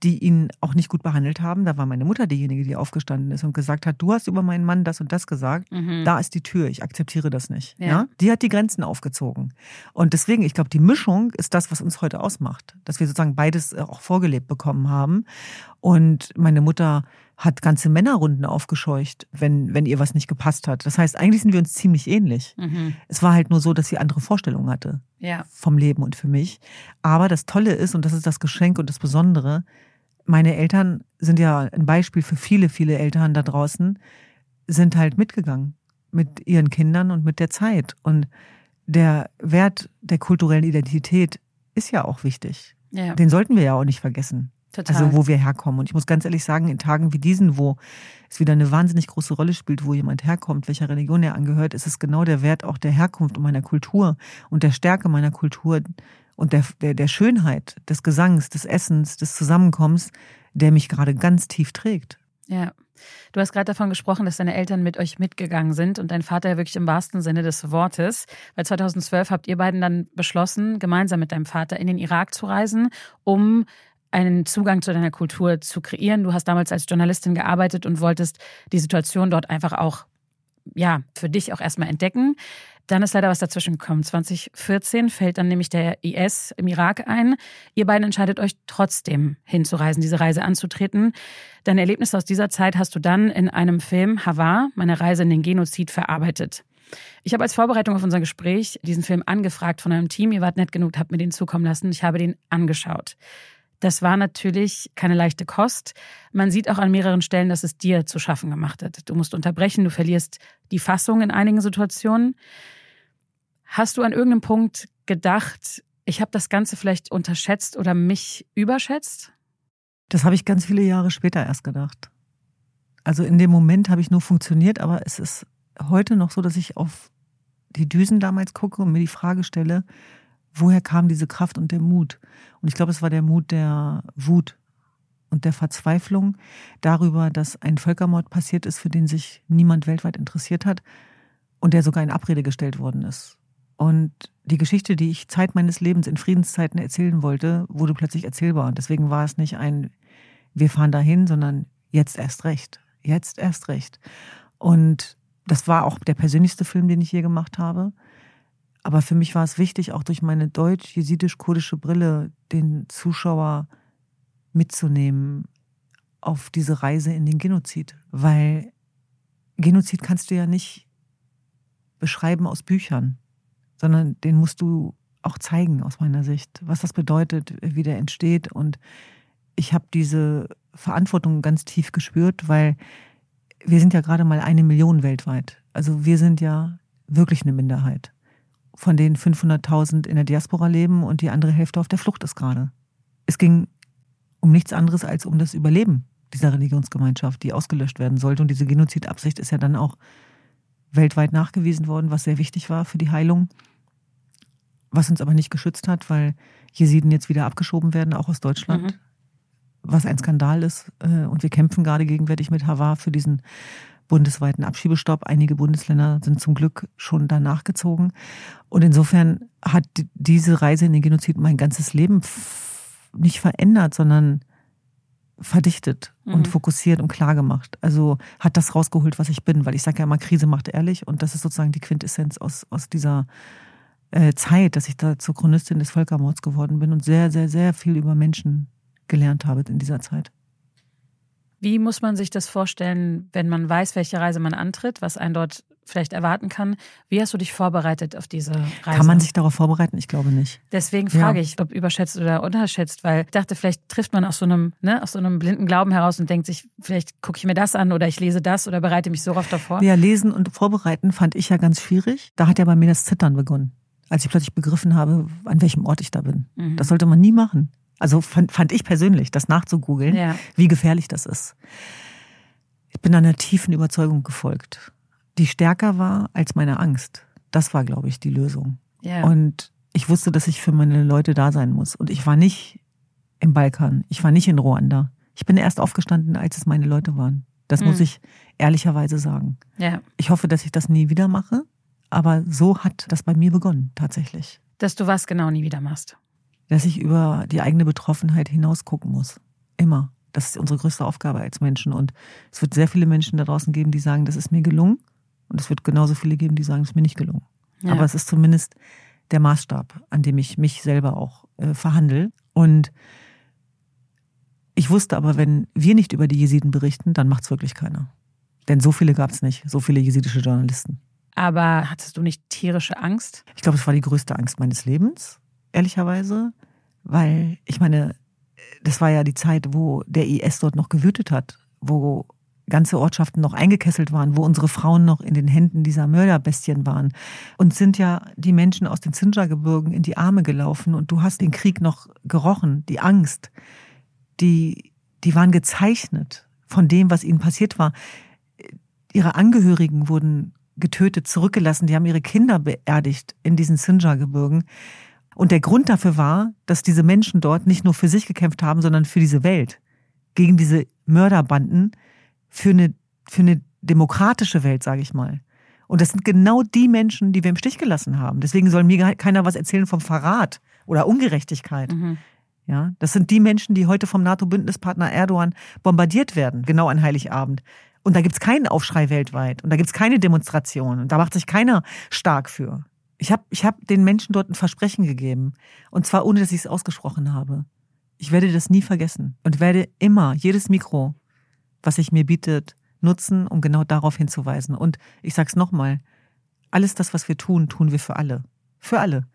die ihn auch nicht gut behandelt haben. Da war meine Mutter diejenige, die aufgestanden ist und gesagt hat, du hast über meinen Mann das und das gesagt. Mhm. Da ist die Tür, ich akzeptiere das nicht. Ja. ja. Die hat die Grenzen aufgezogen. Und deswegen, ich glaube, die Mischung ist das, was uns heute ausmacht. Dass wir sozusagen beides äh, auch vorgelebt bekommen haben. Und meine Mutter hat ganze Männerrunden aufgescheucht, wenn, wenn ihr was nicht gepasst hat. Das heißt, eigentlich sind wir uns ziemlich ähnlich. Mhm. Es war halt nur so, dass sie andere Vorstellungen hatte ja. vom Leben und für mich. Aber das Tolle ist, und das ist das Geschenk und das Besondere, meine Eltern sind ja ein Beispiel für viele, viele Eltern da draußen, sind halt mitgegangen mit ihren Kindern und mit der Zeit. Und der Wert der kulturellen Identität ist ja auch wichtig. Ja. Den sollten wir ja auch nicht vergessen. Total. Also wo wir herkommen. Und ich muss ganz ehrlich sagen, in Tagen wie diesen, wo es wieder eine wahnsinnig große Rolle spielt, wo jemand herkommt, welcher Religion er angehört, ist es genau der Wert auch der Herkunft und meiner Kultur und der Stärke meiner Kultur und der, der, der Schönheit des Gesangs, des Essens, des Zusammenkommens, der mich gerade ganz tief trägt. Ja. Du hast gerade davon gesprochen, dass deine Eltern mit euch mitgegangen sind und dein Vater ja wirklich im wahrsten Sinne des Wortes. Weil 2012 habt ihr beiden dann beschlossen, gemeinsam mit deinem Vater in den Irak zu reisen, um einen Zugang zu deiner Kultur zu kreieren. Du hast damals als Journalistin gearbeitet und wolltest die Situation dort einfach auch, ja, für dich auch erstmal entdecken. Dann ist leider was dazwischen gekommen. 2014 fällt dann nämlich der IS im Irak ein. Ihr beiden entscheidet euch trotzdem hinzureisen, diese Reise anzutreten. Deine Erlebnisse aus dieser Zeit hast du dann in einem Film Havar, meine Reise in den Genozid, verarbeitet. Ich habe als Vorbereitung auf unser Gespräch diesen Film angefragt von einem Team. Ihr wart nett genug, habt mir den zukommen lassen. Ich habe den angeschaut. Das war natürlich keine leichte Kost. Man sieht auch an mehreren Stellen, dass es dir zu schaffen gemacht hat. Du musst unterbrechen, du verlierst die Fassung in einigen Situationen. Hast du an irgendeinem Punkt gedacht, ich habe das Ganze vielleicht unterschätzt oder mich überschätzt? Das habe ich ganz viele Jahre später erst gedacht. Also in dem Moment habe ich nur funktioniert, aber es ist heute noch so, dass ich auf die Düsen damals gucke und mir die Frage stelle, woher kam diese Kraft und der Mut? Und ich glaube, es war der Mut der Wut und der Verzweiflung darüber, dass ein Völkermord passiert ist, für den sich niemand weltweit interessiert hat und der sogar in Abrede gestellt worden ist. Und die Geschichte, die ich Zeit meines Lebens in Friedenszeiten erzählen wollte, wurde plötzlich erzählbar. Und deswegen war es nicht ein, wir fahren dahin, sondern jetzt erst recht. Jetzt erst recht. Und das war auch der persönlichste Film, den ich je gemacht habe. Aber für mich war es wichtig, auch durch meine deutsch-jesidisch-kurdische Brille den Zuschauer mitzunehmen auf diese Reise in den Genozid. Weil Genozid kannst du ja nicht beschreiben aus Büchern, sondern den musst du auch zeigen aus meiner Sicht, was das bedeutet, wie der entsteht. Und ich habe diese Verantwortung ganz tief gespürt, weil wir sind ja gerade mal eine Million weltweit. Also wir sind ja wirklich eine Minderheit von denen 500.000 in der Diaspora leben und die andere Hälfte auf der Flucht ist gerade. Es ging um nichts anderes als um das Überleben dieser Religionsgemeinschaft, die ausgelöscht werden sollte. Und diese Genozidabsicht ist ja dann auch weltweit nachgewiesen worden, was sehr wichtig war für die Heilung, was uns aber nicht geschützt hat, weil Jesiden jetzt wieder abgeschoben werden, auch aus Deutschland, mhm. was ein Skandal ist. Äh, und wir kämpfen gerade gegenwärtig mit Havar für diesen bundesweiten Abschiebestopp. Einige Bundesländer sind zum Glück schon danach gezogen. Und insofern hat diese Reise in den Genozid mein ganzes Leben nicht verändert, sondern verdichtet mhm. und fokussiert und klar gemacht. Also hat das rausgeholt, was ich bin, weil ich sage ja immer, Krise macht ehrlich und das ist sozusagen die Quintessenz aus, aus dieser äh, Zeit, dass ich da zur Chronistin des Völkermords geworden bin und sehr, sehr, sehr viel über Menschen gelernt habe in dieser Zeit. Wie muss man sich das vorstellen, wenn man weiß, welche Reise man antritt, was einen dort vielleicht erwarten kann? Wie hast du dich vorbereitet auf diese Reise? Kann man sich darauf vorbereiten? Ich glaube nicht. Deswegen frage ja. ich, ob überschätzt oder unterschätzt, weil ich dachte, vielleicht trifft man aus so einem, ne, aus so einem blinden Glauben heraus und denkt sich, vielleicht gucke ich mir das an oder ich lese das oder bereite mich so oft davor. Ja, lesen und vorbereiten fand ich ja ganz schwierig. Da hat ja bei mir das Zittern begonnen. als ich plötzlich begriffen habe, an welchem Ort ich da bin. Mhm. Das sollte man nie machen. Also fand, fand ich persönlich, das nachzugoogeln, ja. wie gefährlich das ist. Ich bin einer tiefen Überzeugung gefolgt, die stärker war als meine Angst. Das war, glaube ich, die Lösung. Ja. Und ich wusste, dass ich für meine Leute da sein muss. Und ich war nicht im Balkan, ich war nicht in Ruanda. Ich bin erst aufgestanden, als es meine Leute waren. Das mhm. muss ich ehrlicherweise sagen. Ja. Ich hoffe, dass ich das nie wieder mache, aber so hat das bei mir begonnen, tatsächlich. Dass du was genau nie wieder machst? Dass ich über die eigene Betroffenheit hinaus gucken muss. Immer. Das ist unsere größte Aufgabe als Menschen. Und es wird sehr viele Menschen da draußen geben, die sagen, das ist mir gelungen. Und es wird genauso viele geben, die sagen, es ist mir nicht gelungen. Ja. Aber es ist zumindest der Maßstab, an dem ich mich selber auch äh, verhandle. Und ich wusste aber, wenn wir nicht über die Jesiden berichten, dann macht es wirklich keiner. Denn so viele gab es nicht, so viele jesidische Journalisten. Aber hattest du nicht tierische Angst? Ich glaube, es war die größte Angst meines Lebens, ehrlicherweise. Weil, ich meine, das war ja die Zeit, wo der IS dort noch gewütet hat, wo ganze Ortschaften noch eingekesselt waren, wo unsere Frauen noch in den Händen dieser Mörderbestien waren. Und sind ja die Menschen aus den Sinjar-Gebirgen in die Arme gelaufen und du hast den Krieg noch gerochen, die Angst. Die, die waren gezeichnet von dem, was ihnen passiert war. Ihre Angehörigen wurden getötet, zurückgelassen, die haben ihre Kinder beerdigt in diesen Sinjar-Gebirgen. Und der Grund dafür war, dass diese Menschen dort nicht nur für sich gekämpft haben, sondern für diese Welt. Gegen diese Mörderbanden, für eine, für eine demokratische Welt, sage ich mal. Und das sind genau die Menschen, die wir im Stich gelassen haben. Deswegen soll mir keiner was erzählen vom Verrat oder Ungerechtigkeit. Mhm. Ja, das sind die Menschen, die heute vom NATO-Bündnispartner Erdogan bombardiert werden, genau an Heiligabend. Und da gibt's keinen Aufschrei weltweit und da gibt's keine Demonstrationen und da macht sich keiner stark für. Ich habe ich hab den Menschen dort ein Versprechen gegeben und zwar ohne, dass ich es ausgesprochen habe. Ich werde das nie vergessen und werde immer jedes Mikro was sich mir bietet, nutzen, um genau darauf hinzuweisen. Und ich sage es nochmal, alles das, was wir tun, tun wir für alle. Für alle.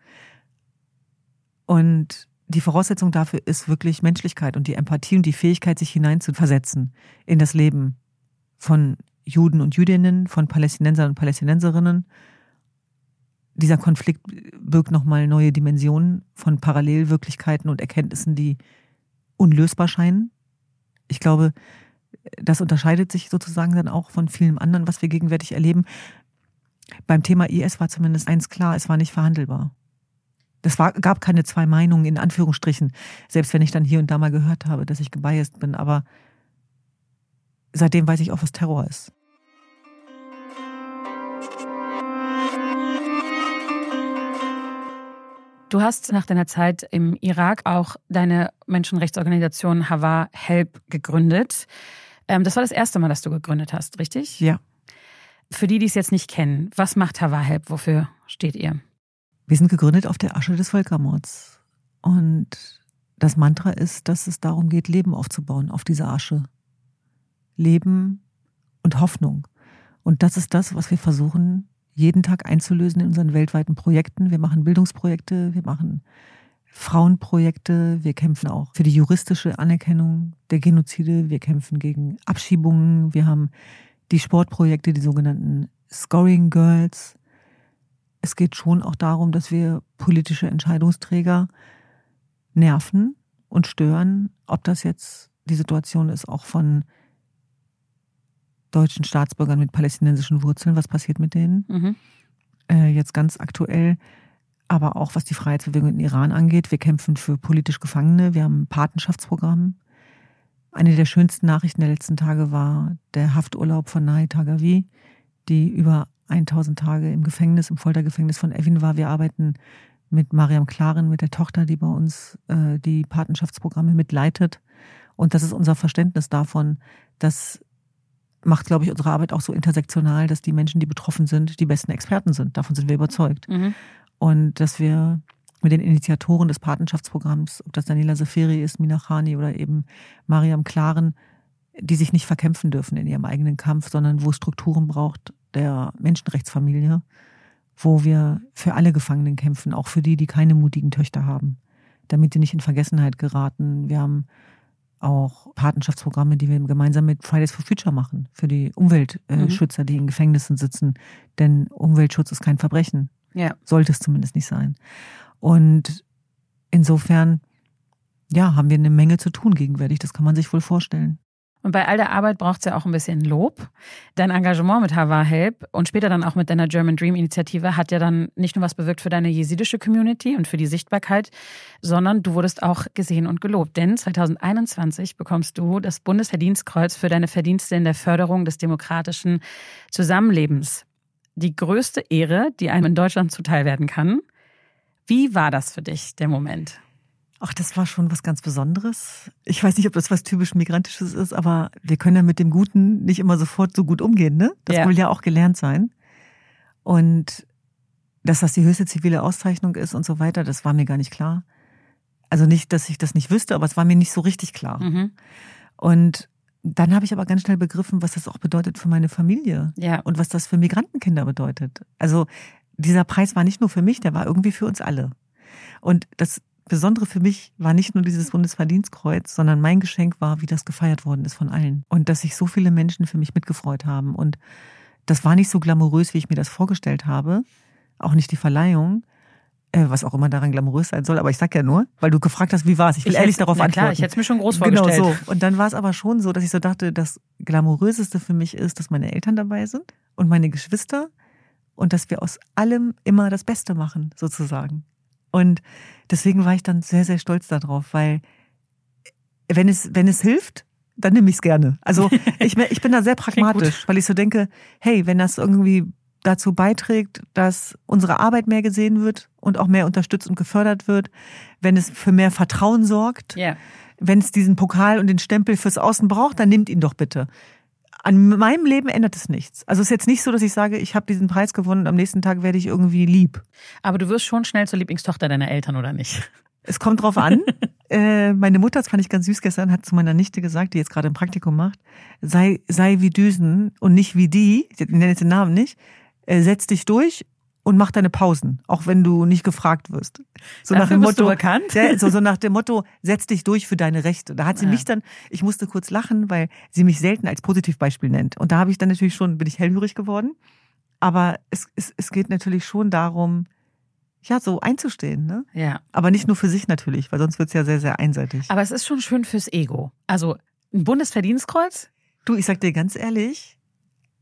Und die Voraussetzung dafür ist wirklich Menschlichkeit und die Empathie und die Fähigkeit, sich hineinzuversetzen in das Leben von Juden und Jüdinnen, von Palästinensern und Palästinenserinnen. Dieser Konflikt birgt nochmal neue Dimensionen von Parallelwirklichkeiten und Erkenntnissen, die unlösbar scheinen. Ich glaube, das unterscheidet sich sozusagen dann auch von vielen anderen, was wir gegenwärtig erleben. Beim Thema IS war zumindest eins klar, es war nicht verhandelbar. War, gab keine zwei Meinungen in Anführungsstrichen, selbst wenn ich dann hier und da mal gehört habe, dass ich gebiased bin. Aber seitdem weiß ich auch, was Terror ist. Du hast nach deiner Zeit im Irak auch deine Menschenrechtsorganisation Hava Help gegründet. Ähm, das war das erste Mal, dass du gegründet hast, richtig? Ja. Für die, die es jetzt nicht kennen, was macht Hava Help? Wofür steht ihr? Wir sind gegründet auf der Asche des Völkermords. Und das Mantra ist, dass es darum geht, Leben aufzubauen auf dieser Asche. Leben und Hoffnung. Und das ist das, was wir versuchen, jeden Tag einzulösen in unseren weltweiten Projekten. Wir machen Bildungsprojekte, wir machen Frauenprojekte, wir kämpfen auch für die juristische Anerkennung der Genozide, wir kämpfen gegen Abschiebungen, wir haben die Sportprojekte, die sogenannten Scoring Girls. Es geht schon auch darum, dass wir politische Entscheidungsträger nerven und stören, ob das jetzt die Situation ist, auch von deutschen Staatsbürgern mit palästinensischen Wurzeln, was passiert mit denen. Mhm. Äh, jetzt ganz aktuell aber auch was die Freiheitsbewegung in Iran angeht. Wir kämpfen für politisch Gefangene. Wir haben ein Patenschaftsprogramm. Eine der schönsten Nachrichten der letzten Tage war der Hafturlaub von Nahi Tagavi, die über 1000 Tage im Gefängnis, im Foltergefängnis von Evin war. Wir arbeiten mit Mariam Klaren, mit der Tochter, die bei uns äh, die Patenschaftsprogramme mitleitet. Und das ist unser Verständnis davon, dass macht, glaube ich, unsere Arbeit auch so intersektional, dass die Menschen, die betroffen sind, die besten Experten sind. Davon sind wir überzeugt. Mhm. Und dass wir mit den Initiatoren des Patenschaftsprogramms, ob das Daniela Safiri ist, Mina Khani oder eben Mariam Klaren, die sich nicht verkämpfen dürfen in ihrem eigenen Kampf, sondern wo es Strukturen braucht der Menschenrechtsfamilie, wo wir für alle Gefangenen kämpfen, auch für die, die keine mutigen Töchter haben, damit die nicht in Vergessenheit geraten. Wir haben auch Patenschaftsprogramme, die wir gemeinsam mit Fridays for Future machen, für die Umweltschützer, die in Gefängnissen sitzen. Denn Umweltschutz ist kein Verbrechen. Ja. Sollte es zumindest nicht sein. Und insofern, ja, haben wir eine Menge zu tun gegenwärtig. Das kann man sich wohl vorstellen. Und bei all der Arbeit braucht es ja auch ein bisschen Lob. Dein Engagement mit Hava Help und später dann auch mit deiner German Dream Initiative hat ja dann nicht nur was bewirkt für deine jesidische Community und für die Sichtbarkeit, sondern du wurdest auch gesehen und gelobt. Denn 2021 bekommst du das Bundesverdienstkreuz für deine Verdienste in der Förderung des demokratischen Zusammenlebens. Die größte Ehre, die einem in Deutschland zuteil werden kann. Wie war das für dich, der Moment? Ach, das war schon was ganz Besonderes. Ich weiß nicht, ob das was typisch Migrantisches ist, aber wir können ja mit dem Guten nicht immer sofort so gut umgehen, ne? Das Ja. will ja auch gelernt sein. Und dass das die höchste zivile Auszeichnung ist und so weiter, das war mir gar nicht klar. Also nicht, dass ich das nicht wüsste, aber es war mir nicht so richtig klar. Mhm. Und dann habe ich aber ganz schnell begriffen, was das auch bedeutet für meine Familie Ja. und was das für Migrantenkinder bedeutet. Also dieser Preis war nicht nur für mich, der war irgendwie für uns alle. Und das Besondere für mich war nicht nur dieses Bundesverdienstkreuz, sondern mein Geschenk war, wie das gefeiert worden ist von allen. Und dass sich so viele Menschen für mich mitgefreut haben. Und das war nicht so glamourös, wie ich mir das vorgestellt habe. Auch nicht die Verleihung, äh, was auch immer daran glamourös sein soll. Aber ich sag ja nur, weil du gefragt hast, wie war es. Ich will ehrlich hätte- darauf na antworten. Klar, ich hätte es mir schon groß Genau vorgestellt. so. Und dann war es aber schon so, dass ich so dachte, das Glamouröseste für mich ist, dass meine Eltern dabei sind und meine Geschwister und dass wir aus allem immer das Beste machen, sozusagen. Und deswegen war ich dann sehr, sehr stolz darauf, weil wenn es, wenn es hilft, dann nehme ich es gerne. Also ich, ich bin da sehr pragmatisch, weil ich so denke, hey, wenn das irgendwie dazu beiträgt, dass unsere Arbeit mehr gesehen wird und auch mehr unterstützt und gefördert wird, wenn es für mehr Vertrauen sorgt, Ja. wenn es diesen Pokal und den Stempel fürs Außen braucht, dann nimmt ihn doch bitte. An meinem Leben ändert es nichts. Also es ist jetzt nicht so, dass ich sage, ich habe diesen Preis gewonnen und am nächsten Tag werde ich irgendwie lieb. Aber du wirst schon schnell zur Lieblingstochter deiner Eltern, oder nicht? Es kommt drauf an. äh, meine Mutter, das fand ich ganz süß gestern, hat zu meiner Nichte gesagt, die jetzt gerade ein Praktikum macht, sei, sei wie Düsen und nicht wie die, ich nenne jetzt den Namen nicht, äh, setz dich durch und mach deine Pausen, auch wenn du nicht gefragt wirst. So Dafür bist du bekannt? Ja, so, so nach dem Motto, setz dich durch für deine Rechte. Da hat sie Ja. mich dann, ich musste kurz lachen, weil sie mich selten als Positivbeispiel nennt. Und da habe ich dann natürlich schon, bin ich hellhörig geworden. Aber es, es, es geht natürlich schon darum, ja, so einzustehen, ne? Ja. Aber nicht nur für sich natürlich, weil sonst wird's ja sehr, sehr einseitig. Aber es ist schon schön fürs Ego. Also ein Bundesverdienstkreuz? Du, ich sag dir ganz ehrlich,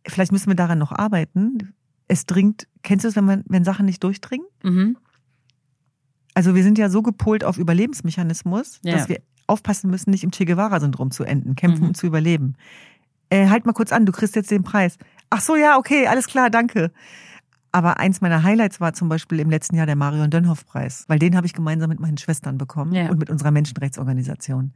vielleicht müssen wir daran noch arbeiten. Es dringt, kennst du es, wenn man, wenn Sachen nicht durchdringen? Mhm. Also wir sind ja so gepolt auf Überlebensmechanismus, Ja. dass wir aufpassen müssen, nicht im Che Guevara-Syndrom zu enden, kämpfen Mhm. und zu überleben. Äh, halt mal kurz an, du kriegst jetzt den Preis. Ach so, ja, okay, alles klar, danke. Aber eins meiner Highlights war zum Beispiel im letzten Jahr der Marion Dönhoff-Preis, weil den habe ich gemeinsam mit meinen Schwestern bekommen Ja. und mit unserer Menschenrechtsorganisation.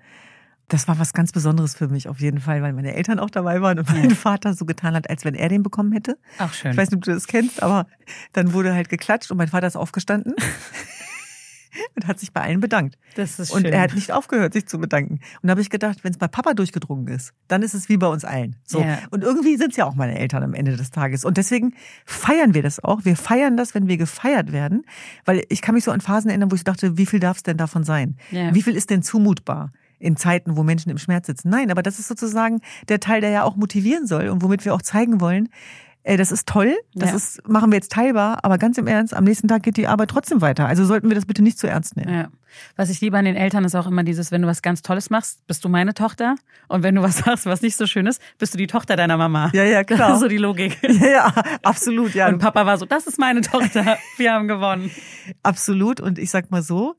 Das war was ganz Besonderes für mich auf jeden Fall, weil meine Eltern auch dabei waren und mein Vater so getan hat, als wenn er den bekommen hätte. Auch schön. Ich weiß nicht, ob du das kennst, aber dann wurde halt geklatscht und mein Vater ist aufgestanden und hat sich bei allen bedankt. das ist Und schön. er hat nicht aufgehört, sich zu bedanken. Und da habe ich gedacht, wenn es bei Papa durchgedrungen ist, dann ist es wie bei uns allen. So. Ja. Und irgendwie sind es ja auch meine Eltern am Ende des Tages. Und deswegen feiern wir das auch. Wir feiern das, wenn wir gefeiert werden. Weil ich kann mich so an Phasen erinnern, wo ich dachte, wie viel darf es denn davon sein? Ja. Wie viel ist denn zumutbar? In Zeiten, wo Menschen im Schmerz sitzen. Nein, aber das ist sozusagen der Teil, der ja auch motivieren soll und womit wir auch zeigen wollen, äh, das ist toll, das Ja. ist, machen wir jetzt teilbar, aber ganz im Ernst, am nächsten Tag geht die Arbeit trotzdem weiter. Also sollten wir das bitte nicht zu ernst nehmen. Ja. Was ich liebe an den Eltern ist auch immer dieses, wenn du was ganz Tolles machst, bist du meine Tochter. Und wenn du was machst, was nicht so schön ist, bist du die Tochter deiner Mama. Ja, ja, Das klar. ist so die Logik. Ja, ja, absolut, ja. Und Papa war so, das ist meine Tochter. Wir haben gewonnen. Absolut. Und ich sag mal so,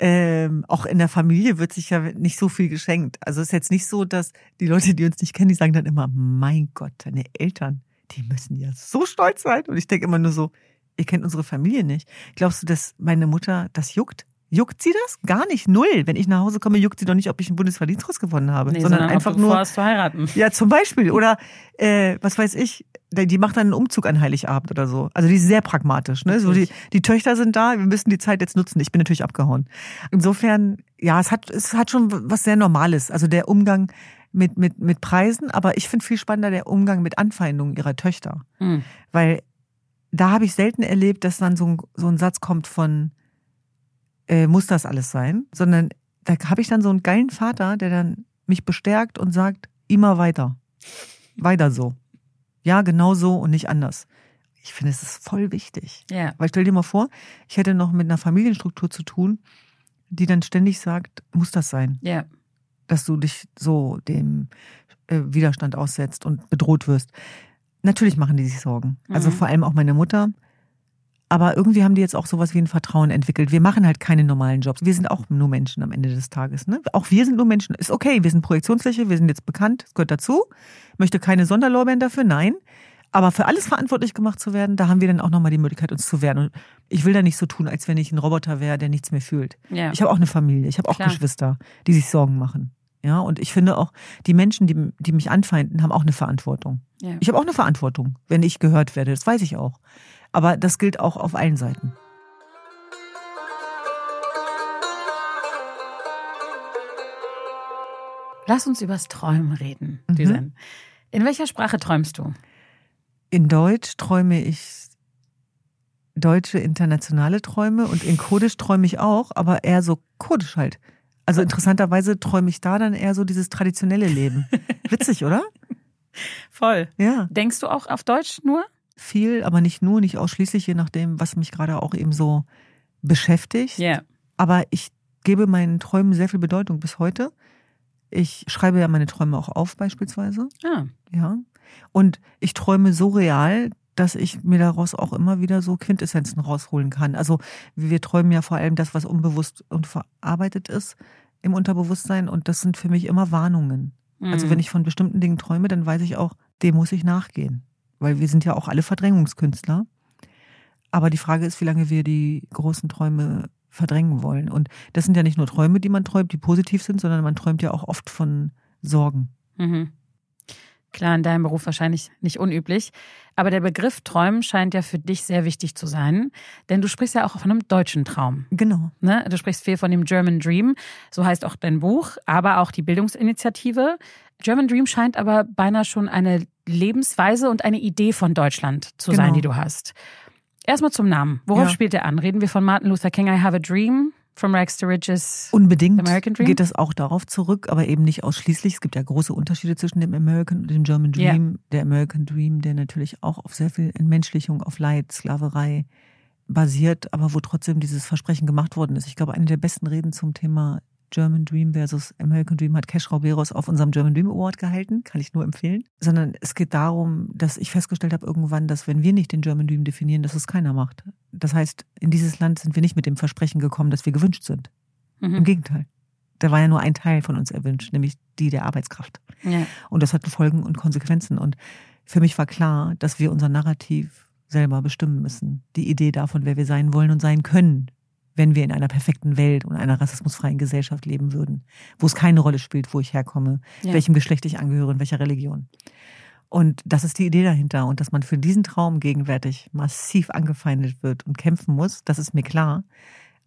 ähm, auch in der Familie wird sich ja nicht so viel geschenkt. Also es ist jetzt nicht so, dass die Leute, die uns nicht kennen, die sagen dann immer, mein Gott, deine Eltern, die müssen ja so stolz sein. Und ich denke immer nur so, ihr kennt unsere Familie nicht. Glaubst du, dass meine Mutter das juckt? Juckt sie das? Gar nicht, null. Wenn ich nach Hause komme, juckt sie doch nicht, ob ich einen Bundesverdienstkreuz gewonnen habe, Nee, sondern ob einfach du nur, vorhast zu heiraten. ja, zum Beispiel. Oder äh, was weiß ich, die macht dann einen Umzug an Heiligabend oder so. Also die ist sehr pragmatisch. Ne? So die, die Töchter sind da, wir müssen die Zeit jetzt nutzen. Ich bin natürlich abgehauen. Insofern, ja, es hat, es hat schon was sehr Normales. Also der Umgang mit, mit, mit Preisen, aber ich finde viel spannender der Umgang mit Anfeindungen ihrer Töchter. Hm. Weil da habe ich selten erlebt, dass dann so ein, so ein Satz kommt von, äh, muss das alles sein? Sondern da habe ich dann so einen geilen Vater, der dann mich bestärkt und sagt, immer weiter. Weiter so. Ja, genau so und nicht anders. Ich finde, es ist voll wichtig. Ja. Weil stell dir mal vor, ich hätte noch mit einer Familienstruktur zu tun, die dann ständig sagt, muss das sein? Ja. Dass du dich so dem äh, Widerstand aussetzt und bedroht wirst. Natürlich machen die sich Sorgen. Also Mhm. vor allem auch meine Mutter. Aber irgendwie haben die jetzt auch sowas wie ein Vertrauen entwickelt. Wir machen halt keine normalen Jobs. Wir sind auch nur Menschen am Ende des Tages. Ne? Auch wir sind nur Menschen. Ist okay, wir sind Projektionsfläche, wir sind jetzt bekannt, das gehört dazu. Möchte keine Sonderlorbeeren dafür, nein. Aber für alles verantwortlich gemacht zu werden, da haben wir dann auch nochmal die Möglichkeit, uns zu wehren. Und ich will da nicht so tun, als wenn ich ein Roboter wäre, der nichts mehr fühlt. Ja. Ich habe auch eine Familie, ich habe auch Klar. Geschwister, die sich Sorgen machen. Ja, und ich finde auch, die Menschen, die, die mich anfeinden, haben auch eine Verantwortung. ja. Ich habe auch eine Verantwortung, wenn ich gehört werde, das weiß ich auch. Aber das gilt auch auf allen Seiten. Lass uns übers Träumen reden, Mhm. Düsen. In welcher Sprache träumst du? In Deutsch träume ich deutsche internationale Träume und in Kurdisch träume ich auch, aber eher so kurdisch halt. Also interessanterweise träume ich da dann eher so dieses traditionelle Leben. Witzig, oder? Voll. Ja. Denkst du auch auf Deutsch nur? Viel, aber nicht nur, nicht ausschließlich, je nachdem, was mich gerade auch eben so beschäftigt. Ja. Aber ich gebe meinen Träumen sehr viel Bedeutung bis heute. Ich schreibe ja meine Träume auch auf beispielsweise. Ah, Ja. Und ich träume so real, dass ich mir daraus auch immer wieder so Quintessenzen rausholen kann. Also wir träumen ja vor allem das, was unbewusst und verarbeitet ist im Unterbewusstsein. Und das sind für mich immer Warnungen. Also Mhm. wenn ich von bestimmten Dingen träume, dann weiß ich auch, dem muss ich nachgehen. Weil wir sind ja auch alle Verdrängungskünstler. Aber die Frage ist, wie lange wir die großen Träume verdrängen wollen. Und das sind ja nicht nur Träume, die man träumt, die positiv sind, sondern man träumt ja auch oft von Sorgen. Mhm. Klar, in deinem Beruf wahrscheinlich nicht unüblich. Aber der Begriff Träumen scheint ja für dich sehr wichtig zu sein. Denn du sprichst ja auch von einem deutschen Traum. Genau. Ne? Du sprichst viel von dem German Dream. So heißt auch dein Buch, aber auch die Bildungsinitiative. German Dream scheint aber beinahe schon eine Lebensweise und eine Idee von Deutschland zu Genau. sein, die du hast. Erstmal zum Namen. Worauf Ja. spielt er an? Reden wir von Martin Luther King, I Have a Dream, From Rags to Riches? Unbedingt American Dream? geht das auch darauf zurück, aber eben nicht ausschließlich. Es gibt ja große Unterschiede zwischen dem American und dem German. Dream. Der American Dream, der natürlich auch auf sehr viel Entmenschlichung, auf Leid, Sklaverei basiert, aber wo trotzdem dieses Versprechen gemacht worden ist. Ich glaube, eine der besten Reden zum Thema German Dream versus American Dream hat Cash Rauberos auf unserem German Dream Award gehalten, kann ich nur empfehlen. Sondern es geht darum, dass ich festgestellt habe irgendwann, dass wenn wir nicht den German Dream definieren, dass es keiner macht. Das heißt, in dieses Land sind wir nicht mit dem Versprechen gekommen, dass wir gewünscht sind. Im Mhm. Gegenteil. Da war ja nur ein Teil von uns erwünscht, nämlich die der Arbeitskraft. Ja. Und das hatte Folgen und Konsequenzen. Und für mich war klar, dass wir unser Narrativ selber bestimmen müssen. Die Idee davon, wer wir sein wollen und sein können, wenn wir in einer perfekten Welt und einer rassismusfreien Gesellschaft leben würden, wo es keine Rolle spielt, wo ich herkomme, Ja. welchem Geschlecht ich angehöre und welcher Religion. Und das ist die Idee dahinter. Und dass man für diesen Traum gegenwärtig massiv angefeindet wird und kämpfen muss, das ist mir klar.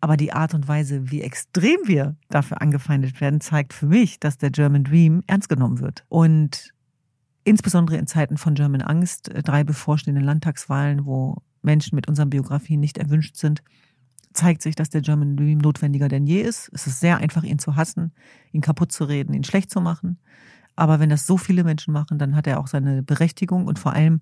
Aber die Art und Weise, wie extrem wir dafür angefeindet werden, zeigt für mich, dass der German Dream ernst genommen wird. Und insbesondere in Zeiten von German Angst, äh, drei bevorstehenden Landtagswahlen, wo Menschen mit unseren Biografien nicht erwünscht sind, zeigt sich, dass der German Dream notwendiger denn je ist. Es ist sehr einfach, ihn zu hassen, ihn kaputt zu reden, ihn schlecht zu machen. Aber wenn das so viele Menschen machen, dann hat er auch seine Berechtigung und vor allem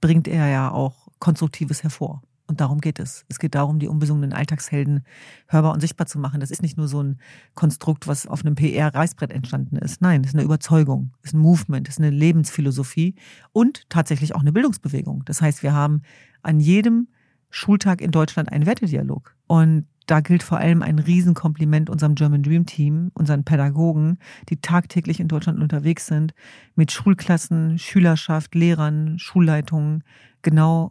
bringt er ja auch Konstruktives hervor. Und darum geht es. Es geht darum, die unbesungenen Alltagshelden hörbar und sichtbar zu machen. Das ist nicht nur so ein Konstrukt, was auf einem PR-Reißbrett entstanden ist. Nein, das ist eine Überzeugung, das ist ein Movement, das ist eine Lebensphilosophie und tatsächlich auch eine Bildungsbewegung. Das heißt, wir haben an jedem Schultag in Deutschland einen Wertedialog. Und da gilt vor allem ein Riesenkompliment unserem German Dream Team, unseren Pädagogen, die tagtäglich in Deutschland unterwegs sind, mit Schulklassen, Schülerschaft, Lehrern, Schulleitungen, genau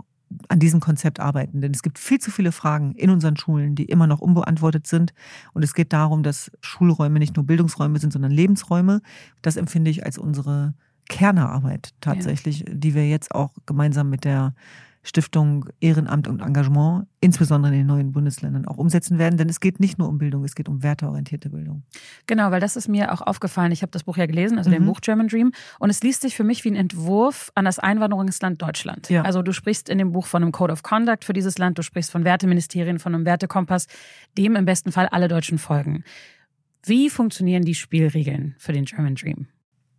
an diesem Konzept arbeiten. Denn es gibt viel zu viele Fragen in unseren Schulen, die immer noch unbeantwortet sind. Und es geht darum, dass Schulräume nicht nur Bildungsräume sind, sondern Lebensräume. Das empfinde ich als unsere Kernarbeit tatsächlich, die wir jetzt auch gemeinsam mit der Stiftung Ehrenamt und Engagement, insbesondere in den neuen Bundesländern, auch umsetzen werden. Denn es geht nicht nur um Bildung, es geht um werteorientierte Bildung. Genau, weil das ist mir auch aufgefallen. Ich habe das Buch ja gelesen, also den Mhm. Buch German Dream. Und es liest sich für mich wie ein Entwurf an das Einwanderungsland Deutschland. Ja. Also du sprichst in dem Buch von einem Code of Conduct für dieses Land, du sprichst von Werteministerien, von einem Wertekompass, dem im besten Fall alle Deutschen folgen. Wie funktionieren die Spielregeln für den German Dream?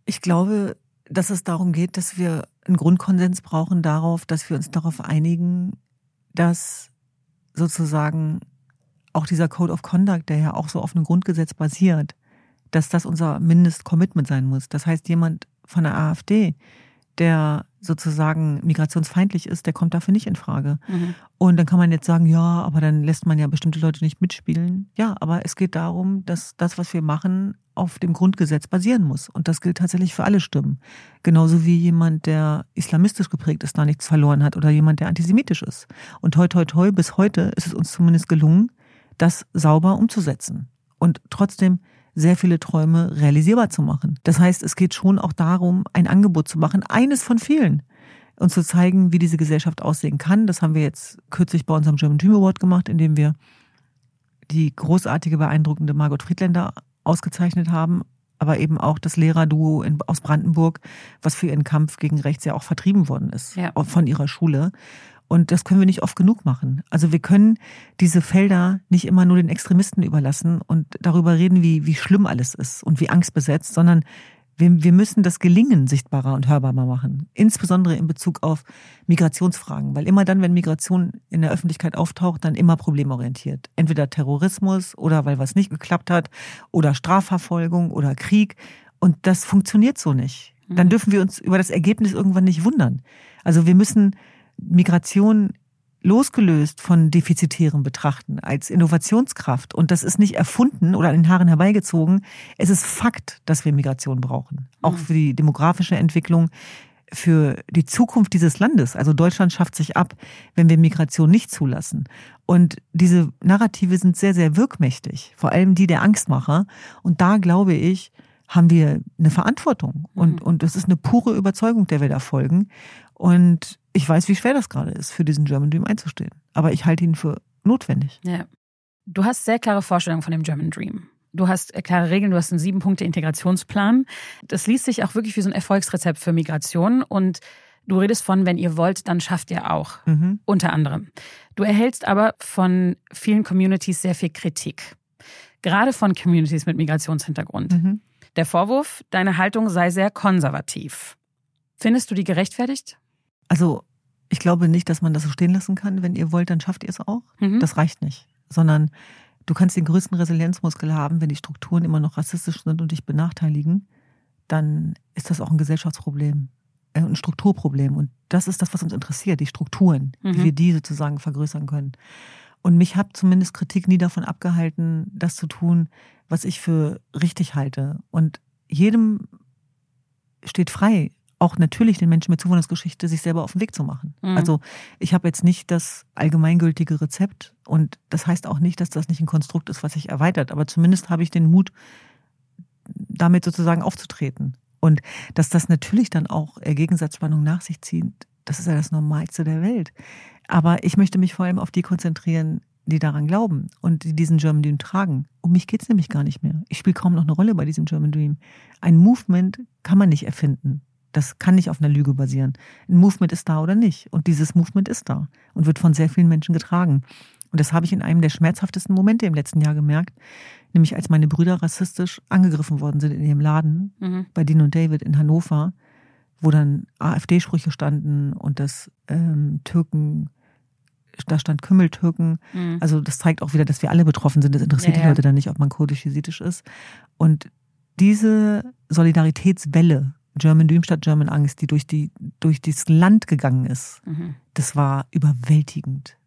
Ich glaube, dass es darum geht, dass wir einen Grundkonsens brauchen darauf, dass wir uns darauf einigen, dass sozusagen auch dieser Code of Conduct, der ja auch so auf einem Grundgesetz basiert, dass das unser Mindestcommitment sein muss. Das heißt, jemand von der AfD, der sozusagen migrationsfeindlich ist, der kommt dafür nicht in Frage. Mhm. Und dann kann man jetzt sagen, ja, aber dann lässt man ja bestimmte Leute nicht mitspielen. Ja, aber es geht darum, dass das, was wir machen, auf dem Grundgesetz basieren muss. Und das gilt tatsächlich für alle Stimmen. Genauso wie jemand, der islamistisch geprägt ist, da nichts verloren hat oder jemand, der antisemitisch ist. Und toi, toi, toi, bis heute ist es uns zumindest gelungen, das sauber umzusetzen. Und trotzdem sehr viele Träume realisierbar zu machen. Das heißt, es geht schon auch darum, ein Angebot zu machen, eines von vielen, und zu zeigen, wie diese Gesellschaft aussehen kann. Das haben wir jetzt kürzlich bei unserem German Dream Award gemacht, indem wir die großartige, beeindruckende Margot Friedländer ausgezeichnet haben, aber eben auch das Lehrerduo in, aus Brandenburg, was für ihren Kampf gegen rechts ja auch vertrieben worden ist ja. von ihrer Schule. Und das können wir nicht oft genug machen. Also wir können diese Felder nicht immer nur den Extremisten überlassen und darüber reden, wie, wie schlimm alles ist und wie angstbesetzt, sondern wir, wir müssen das Gelingen sichtbarer und hörbarer machen. Insbesondere in Bezug auf Migrationsfragen. Weil immer dann, wenn Migration in der Öffentlichkeit auftaucht, dann immer problemorientiert. Entweder Terrorismus oder weil was nicht geklappt hat oder Strafverfolgung oder Krieg. Und das funktioniert so nicht. Dann mhm. dürfen wir uns über das Ergebnis irgendwann nicht wundern. Also wir müssen Migration losgelöst von Defizitären betrachten, als Innovationskraft. Und das ist nicht erfunden oder an den Haaren herbeigezogen. Es ist Fakt, dass wir Migration brauchen. Auch mhm. für die demografische Entwicklung, für die Zukunft dieses Landes. Also Deutschland schafft sich ab, wenn wir Migration nicht zulassen. Und diese Narrative sind sehr, sehr wirkmächtig. Vor allem die der Angstmacher. Und da glaube ich, haben wir eine Verantwortung. Und, mhm. und das ist eine pure Überzeugung, der wir da folgen. Und ich weiß, wie schwer das gerade ist, für diesen German Dream einzustehen. Aber ich halte ihn für notwendig. Ja. Du hast sehr klare Vorstellungen von dem German Dream. Du hast äh, klare Regeln, du hast einen sieben Punkte Integrationsplan. Das liest sich auch wirklich wie so ein Erfolgsrezept für Migration und Du redest von, wenn ihr wollt, dann schafft ihr auch. Mhm. Unter anderem. Du erhältst aber von vielen Communities sehr viel Kritik. Gerade von Communities mit Migrationshintergrund. Mhm. Der Vorwurf, deine Haltung sei sehr konservativ. Findest du die gerechtfertigt? Also ich glaube nicht, dass man das so stehen lassen kann. Wenn ihr wollt, dann schafft ihr es auch. Mhm. Das reicht nicht. Sondern du kannst den größten Resilienzmuskel haben, wenn die Strukturen immer noch rassistisch sind und dich benachteiligen, dann ist das auch ein Gesellschaftsproblem, äh, ein Strukturproblem. Und das ist das, was uns interessiert, die Strukturen, mhm. wie wir die sozusagen vergrößern können. Und mich hat zumindest Kritik nie davon abgehalten, das zu tun, was ich für richtig halte. Und jedem steht frei, auch natürlich den Menschen mit Zuwanderungsgeschichte sich selber auf den Weg zu machen. Mhm. Also ich habe jetzt nicht das allgemeingültige Rezept und das heißt auch nicht, dass das nicht ein Konstrukt ist, was sich erweitert, aber zumindest habe ich den Mut, damit sozusagen aufzutreten. Und dass das natürlich dann auch Gegensatzspannung nach sich zieht, das ist ja das Normalste der Welt. Aber ich möchte mich vor allem auf die konzentrieren, die daran glauben und die diesen German Dream tragen. Um mich geht's nämlich gar nicht mehr. Ich spiele kaum noch eine Rolle bei diesem German Dream. Ein Movement kann man nicht erfinden. Das kann nicht auf einer Lüge basieren. Ein Movement ist da oder nicht. Und dieses Movement ist da und wird von sehr vielen Menschen getragen. Und das habe ich in einem der schmerzhaftesten Momente im letzten Jahr gemerkt, nämlich als meine Brüder rassistisch angegriffen worden sind in ihrem Laden mhm. bei Dean und David in Hannover, wo dann AfD-Sprüche standen und das ähm, Türken, da stand Kümmeltürken. Mhm. Also das zeigt auch wieder, dass wir alle betroffen sind. Das interessiert ja, die Leute dann nicht, ob man kurdisch-jesitisch ist. Und diese Solidaritätswelle German Dream statt German Angst, die durch, die, durch dieses Land gegangen ist, mhm. das war überwältigend.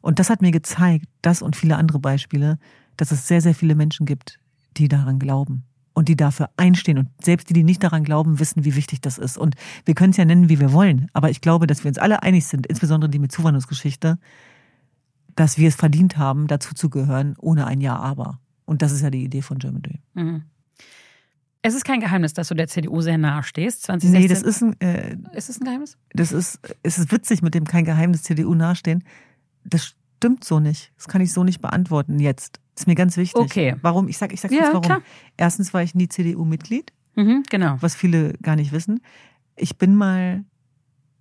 Und das hat mir gezeigt, das und viele andere Beispiele, dass es sehr, sehr viele Menschen gibt, die daran glauben und die dafür einstehen. Und selbst die, die nicht daran glauben, wissen, wie wichtig das ist. Und wir können es ja nennen, wie wir wollen. Aber ich glaube, dass wir uns alle einig sind, insbesondere die mit Zuwanderungsgeschichte, dass wir es verdient haben, dazu zu gehören, ohne ein Ja, aber. Und das ist ja die Idee von German Dream. Mhm. Es ist kein Geheimnis, dass du der CDU sehr nahe stehst. 2016. Nee, das ist ein. Äh, ist es ein Geheimnis? Das ist, es ist witzig mit dem kein Geheimnis CDU nahestehen. Das stimmt so nicht. Das kann ich so nicht beantworten jetzt. Das ist mir ganz wichtig. Okay. Warum? Ich sag, ich sag ja, kurz warum. Klar. Erstens war ich nie CDU-Mitglied. Mhm, genau. Was viele gar nicht wissen. Ich bin mal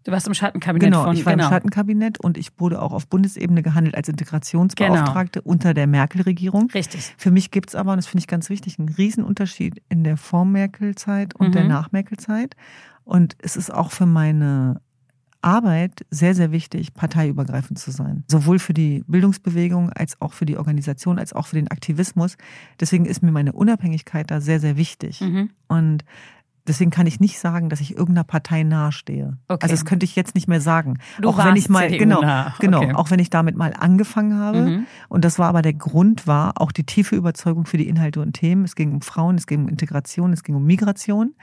Du warst im Schattenkabinett genau, von ich war genau. im Schattenkabinett und ich wurde auch auf Bundesebene gehandelt als Integrationsbeauftragte genau. unter der Merkel-Regierung. Richtig. Für mich gibt es aber, und das finde ich ganz wichtig, einen Riesenunterschied in der Vor-Merkel-Zeit und mhm. der Nach-Merkel-Zeit. Und es ist auch für meine Arbeit sehr, sehr wichtig, parteiübergreifend zu sein. Sowohl für die Bildungsbewegung als auch für die Organisation, als auch für den Aktivismus. Deswegen ist mir meine Unabhängigkeit da sehr, sehr wichtig. Mhm. Und Deswegen kann ich nicht sagen, dass ich irgendeiner Partei nahestehe. Okay. Also das könnte ich jetzt nicht mehr sagen. Du auch wenn ich mal CDU genau, nah. genau, okay. auch wenn ich damit mal angefangen habe mhm. und das war aber der Grund war auch die tiefe Überzeugung für die Inhalte und Themen. Es ging um Frauen, es ging um Integration, es ging um Migration,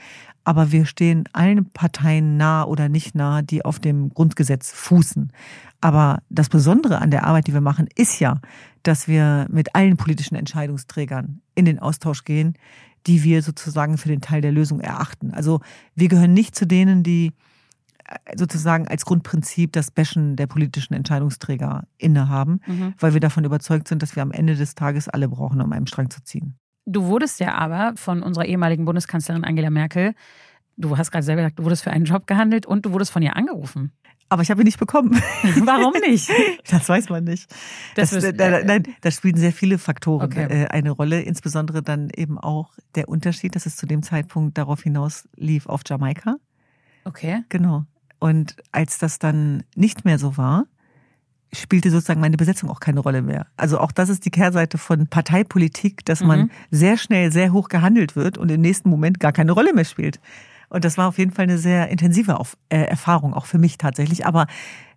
aber wir stehen allen Parteien nah oder nicht nah, die auf dem Grundgesetz fußen. Aber das Besondere an der Arbeit, die wir machen, ist ja, dass wir mit allen politischen Entscheidungsträgern in den Austausch gehen, die wir sozusagen für den Teil der Lösung erachten. Also wir gehören nicht zu denen, die äh, sozusagen als Grundprinzip das Bashen der politischen Entscheidungsträger innehaben, mhm. weil wir davon überzeugt sind, dass wir am Ende des Tages alle brauchen, um einen Strang zu ziehen. Du wurdest ja aber von unserer ehemaligen Bundeskanzlerin Angela Merkel, du hast gerade selber gesagt, du wurdest für einen Job gehandelt und du wurdest von ihr angerufen. Aber ich habe ihn nicht bekommen. Warum nicht? Das weiß man nicht. Das, das, da, nein, da spielen sehr viele Faktoren okay. äh, eine Rolle, insbesondere dann eben auch der Unterschied, dass es zu dem Zeitpunkt darauf hinaus lief auf Jamaika. Okay. Genau. Und als das dann nicht mehr so war, spielte sozusagen meine Besetzung auch keine Rolle mehr. Also auch das ist die Kehrseite von Parteipolitik, dass man mhm. sehr schnell sehr hoch gehandelt wird und im nächsten Moment gar keine Rolle mehr spielt. Und das war auf jeden Fall eine sehr intensive äh, Erfahrung, auch für mich tatsächlich. Aber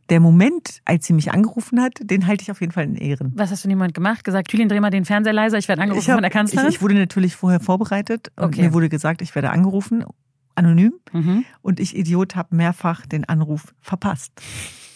der Moment, als sie mich angerufen hat, den halte ich auf jeden Fall in Ehren. Was hast du niemand gemacht? Gesagt, Julian, dreh mal den Fernseher leiser, ich werde angerufen hab, von der Kanzlerin? Ich, ich, wurde natürlich vorher vorbereitet und okay. mir wurde gesagt, ich werde angerufen, anonym. Mhm. Und ich, Idiot, habe mehrfach den Anruf verpasst.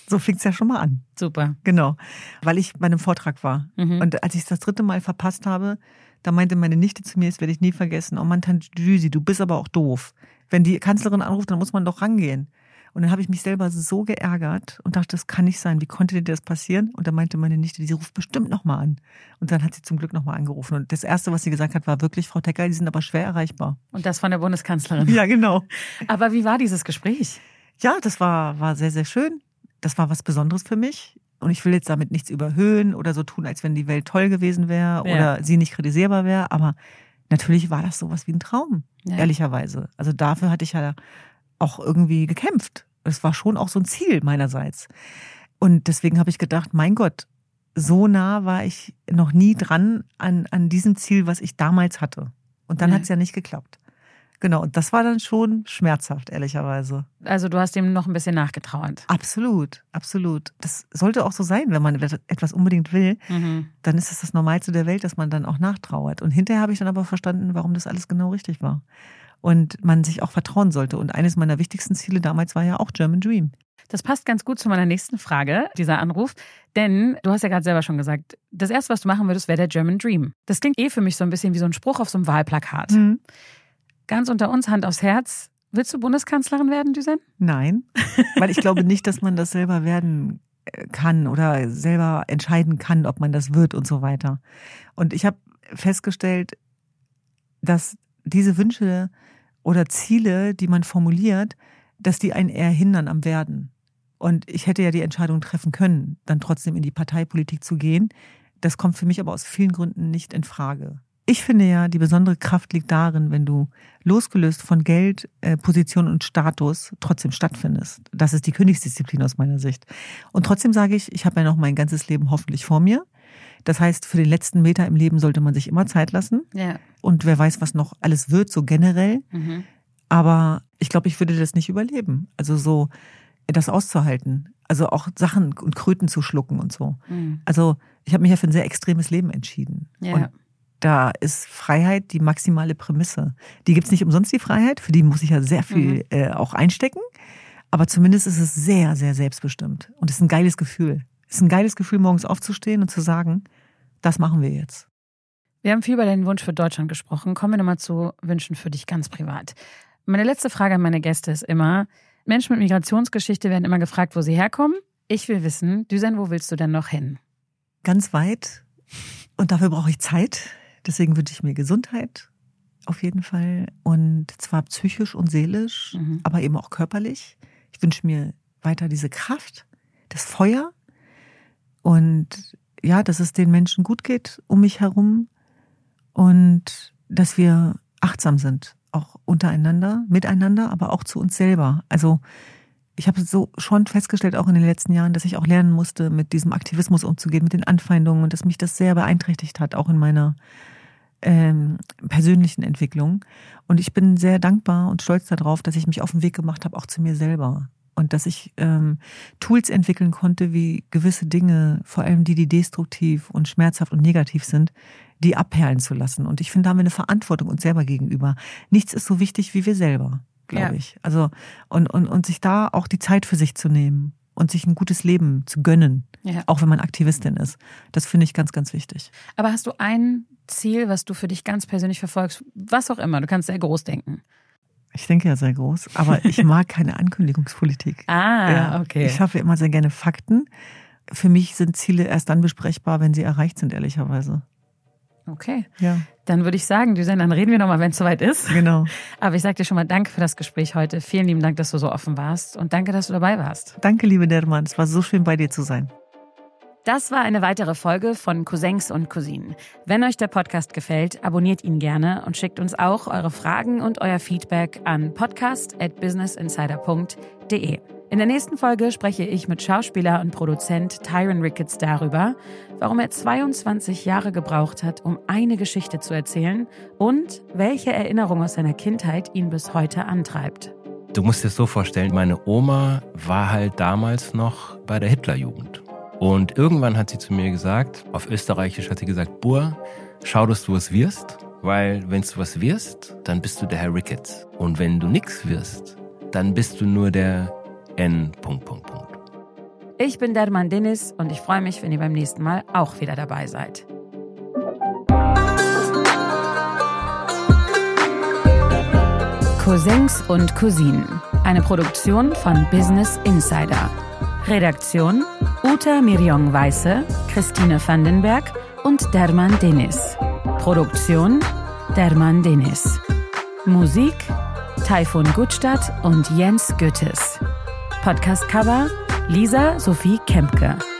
So fing es ja schon mal an. Super. Genau, weil ich bei einem Vortrag war. Mhm. Und als ich es das dritte Mal verpasst habe, da meinte meine Nichte zu mir, das werde ich nie vergessen, oh Mann, Tante Düsi, du bist aber auch doof. Wenn die Kanzlerin anruft, dann muss man doch rangehen. Und dann habe ich mich selber so geärgert und dachte, das kann nicht sein. Wie konnte dir das passieren? Und dann meinte meine Nichte, die ruft bestimmt nochmal an. Und dann hat sie zum Glück nochmal angerufen. Und das Erste, was sie gesagt hat, war wirklich, Frau Tecker, die sind aber schwer erreichbar. Und das von der Bundeskanzlerin. Ja, genau. Aber wie war dieses Gespräch? Ja, das war, war sehr, sehr schön. Das war was Besonderes für mich. Und ich will jetzt damit nichts überhöhen oder so tun, als wenn die Welt toll gewesen wäre ja. oder sie nicht kritisierbar wäre. Aber natürlich war das sowas wie ein Traum, ja. ehrlicherweise. Also dafür hatte ich ja auch irgendwie gekämpft. Das war schon auch so ein Ziel meinerseits. Und deswegen habe ich gedacht, mein Gott, so nah war ich noch nie dran an, an diesem Ziel, was ich damals hatte. Und dann ja. hat es ja nicht geklappt. Genau, und das war dann schon schmerzhaft, ehrlicherweise. Also du hast dem noch ein bisschen nachgetrauert. Absolut, absolut. Das sollte auch so sein, wenn man etwas unbedingt will, mhm. dann ist es das Normalste der Welt, dass man dann auch nachtrauert. Und hinterher habe ich dann aber verstanden, warum das alles genau richtig war. Und man sich auch vertrauen sollte. Und eines meiner wichtigsten Ziele damals war ja auch German Dream. Das passt ganz gut zu meiner nächsten Frage, dieser Anruf. Denn du hast ja gerade selber schon gesagt, das Erste, was du machen würdest, wäre der German Dream. Das klingt eh für mich so ein bisschen wie so ein Spruch auf so einem Wahlplakat. Mhm. Ganz unter uns, Hand aufs Herz. Willst du Bundeskanzlerin werden, Düsen? Nein, weil ich glaube nicht, dass man das selber werden äh, kann oder selber entscheiden kann, ob man das wird und so weiter. Und ich habe festgestellt, dass diese Wünsche oder Ziele, die man formuliert, dass die einen eher hindern am Werden. Und ich hätte ja die Entscheidung treffen können, dann trotzdem in die Parteipolitik zu gehen. Das kommt für mich aber aus vielen Gründen nicht in Frage. Ich finde ja, die besondere Kraft liegt darin, wenn du losgelöst von Geld, äh, Position und Status trotzdem stattfindest. Das ist die Königsdisziplin aus meiner Sicht. Und trotzdem sage ich, ich habe ja noch mein ganzes Leben hoffentlich vor mir. Das heißt, für den letzten Meter im Leben sollte man sich immer Zeit lassen. Ja. Und wer weiß, was noch alles wird, so generell. Mhm. Aber ich glaube, ich würde das nicht überleben. Also so, das auszuhalten. Also auch Sachen und Kröten zu schlucken und so. Mhm. Also ich habe mich ja für ein sehr extremes Leben entschieden. Ja. Und da ist Freiheit die maximale Prämisse. Die gibt's nicht umsonst, die Freiheit. Für die muss ich ja sehr viel mhm. äh, auch einstecken. Aber zumindest ist es sehr, sehr selbstbestimmt. Und es ist ein geiles Gefühl. Es ist ein geiles Gefühl, morgens aufzustehen und zu sagen, das machen wir jetzt. Wir haben viel über deinen Wunsch für Deutschland gesprochen. Kommen wir nochmal zu Wünschen für dich ganz privat. Meine letzte Frage an meine Gäste ist immer, Menschen mit Migrationsgeschichte werden immer gefragt, wo sie herkommen. Ich will wissen, Düsen, wo willst du denn noch hin? Ganz weit. Und dafür brauche ich Zeit. Deswegen wünsche ich mir Gesundheit auf jeden Fall. Und zwar psychisch und seelisch, mhm. aber eben auch körperlich. Ich wünsche mir weiter diese Kraft, das Feuer und ja, dass es den Menschen gut geht um mich herum und dass wir achtsam sind, auch untereinander, miteinander, aber auch zu uns selber. Also ich habe so schon festgestellt, auch in den letzten Jahren, dass ich auch lernen musste, mit diesem Aktivismus umzugehen, mit den Anfeindungen und dass mich das sehr beeinträchtigt hat, auch in meiner ähm, persönlichen Entwicklung. Und ich bin sehr dankbar und stolz darauf, dass ich mich auf den Weg gemacht habe, auch zu mir selber. Und dass ich ähm, Tools entwickeln konnte, wie gewisse Dinge, vor allem die, die destruktiv und schmerzhaft und negativ sind, die abperlen zu lassen. Und ich finde, da haben wir eine Verantwortung uns selber gegenüber. Nichts ist so wichtig wie wir selber, glaube ja. ich. Also, und, und, und sich da auch die Zeit für sich zu nehmen und sich ein gutes Leben zu gönnen, ja. auch wenn man Aktivistin ist. Das finde ich ganz, ganz wichtig. Aber hast du ein Ziel, was du für dich ganz persönlich verfolgst? Was auch immer, du kannst sehr groß denken. Ich denke ja sehr groß, aber ich mag keine Ankündigungspolitik. Ah, ja, okay. Ich schaffe immer sehr gerne Fakten. Für mich sind Ziele erst dann besprechbar, wenn sie erreicht sind, ehrlicherweise. Okay. Ja. Dann würde ich sagen, Düsen, dann reden wir nochmal, wenn es soweit ist. Genau. Aber ich sage dir schon mal Danke für das Gespräch heute. Vielen lieben Dank, dass du so offen warst und danke, dass du dabei warst. Danke, liebe Dermann. Es war so schön, bei dir zu sein. Das war eine weitere Folge von Cousins und Cousinen. Wenn euch der Podcast gefällt, abonniert ihn gerne und schickt uns auch eure Fragen und euer Feedback an podcast@businessinsider.de. In der nächsten Folge spreche ich mit Schauspieler und Produzent Tyron Ricketts darüber, warum er 22 Jahre gebraucht hat, um eine Geschichte zu erzählen und welche Erinnerung aus seiner Kindheit ihn bis heute antreibt. Du musst dir so vorstellen, meine Oma war halt damals noch bei der Hitlerjugend. Und irgendwann hat sie zu mir gesagt, auf Österreichisch hat sie gesagt, Bur, schau, dass du was wirst, weil wenn du was wirst, dann bist du der Herr Ricketts. Und wenn du nix wirst, dann bist du nur der N. Ich bin Derman Dennis und ich freue mich, wenn ihr beim nächsten Mal auch wieder dabei seid. Cousins und Cousinen, eine Produktion von Business Insider. Redaktion Uta Mirjong Weiße, Christine Vandenberg und Derman Denis. Produktion Derman Denis. Musik Taifun Gutstadt und Jens Goethes. Podcast-Cover Lisa Sophie Kempke.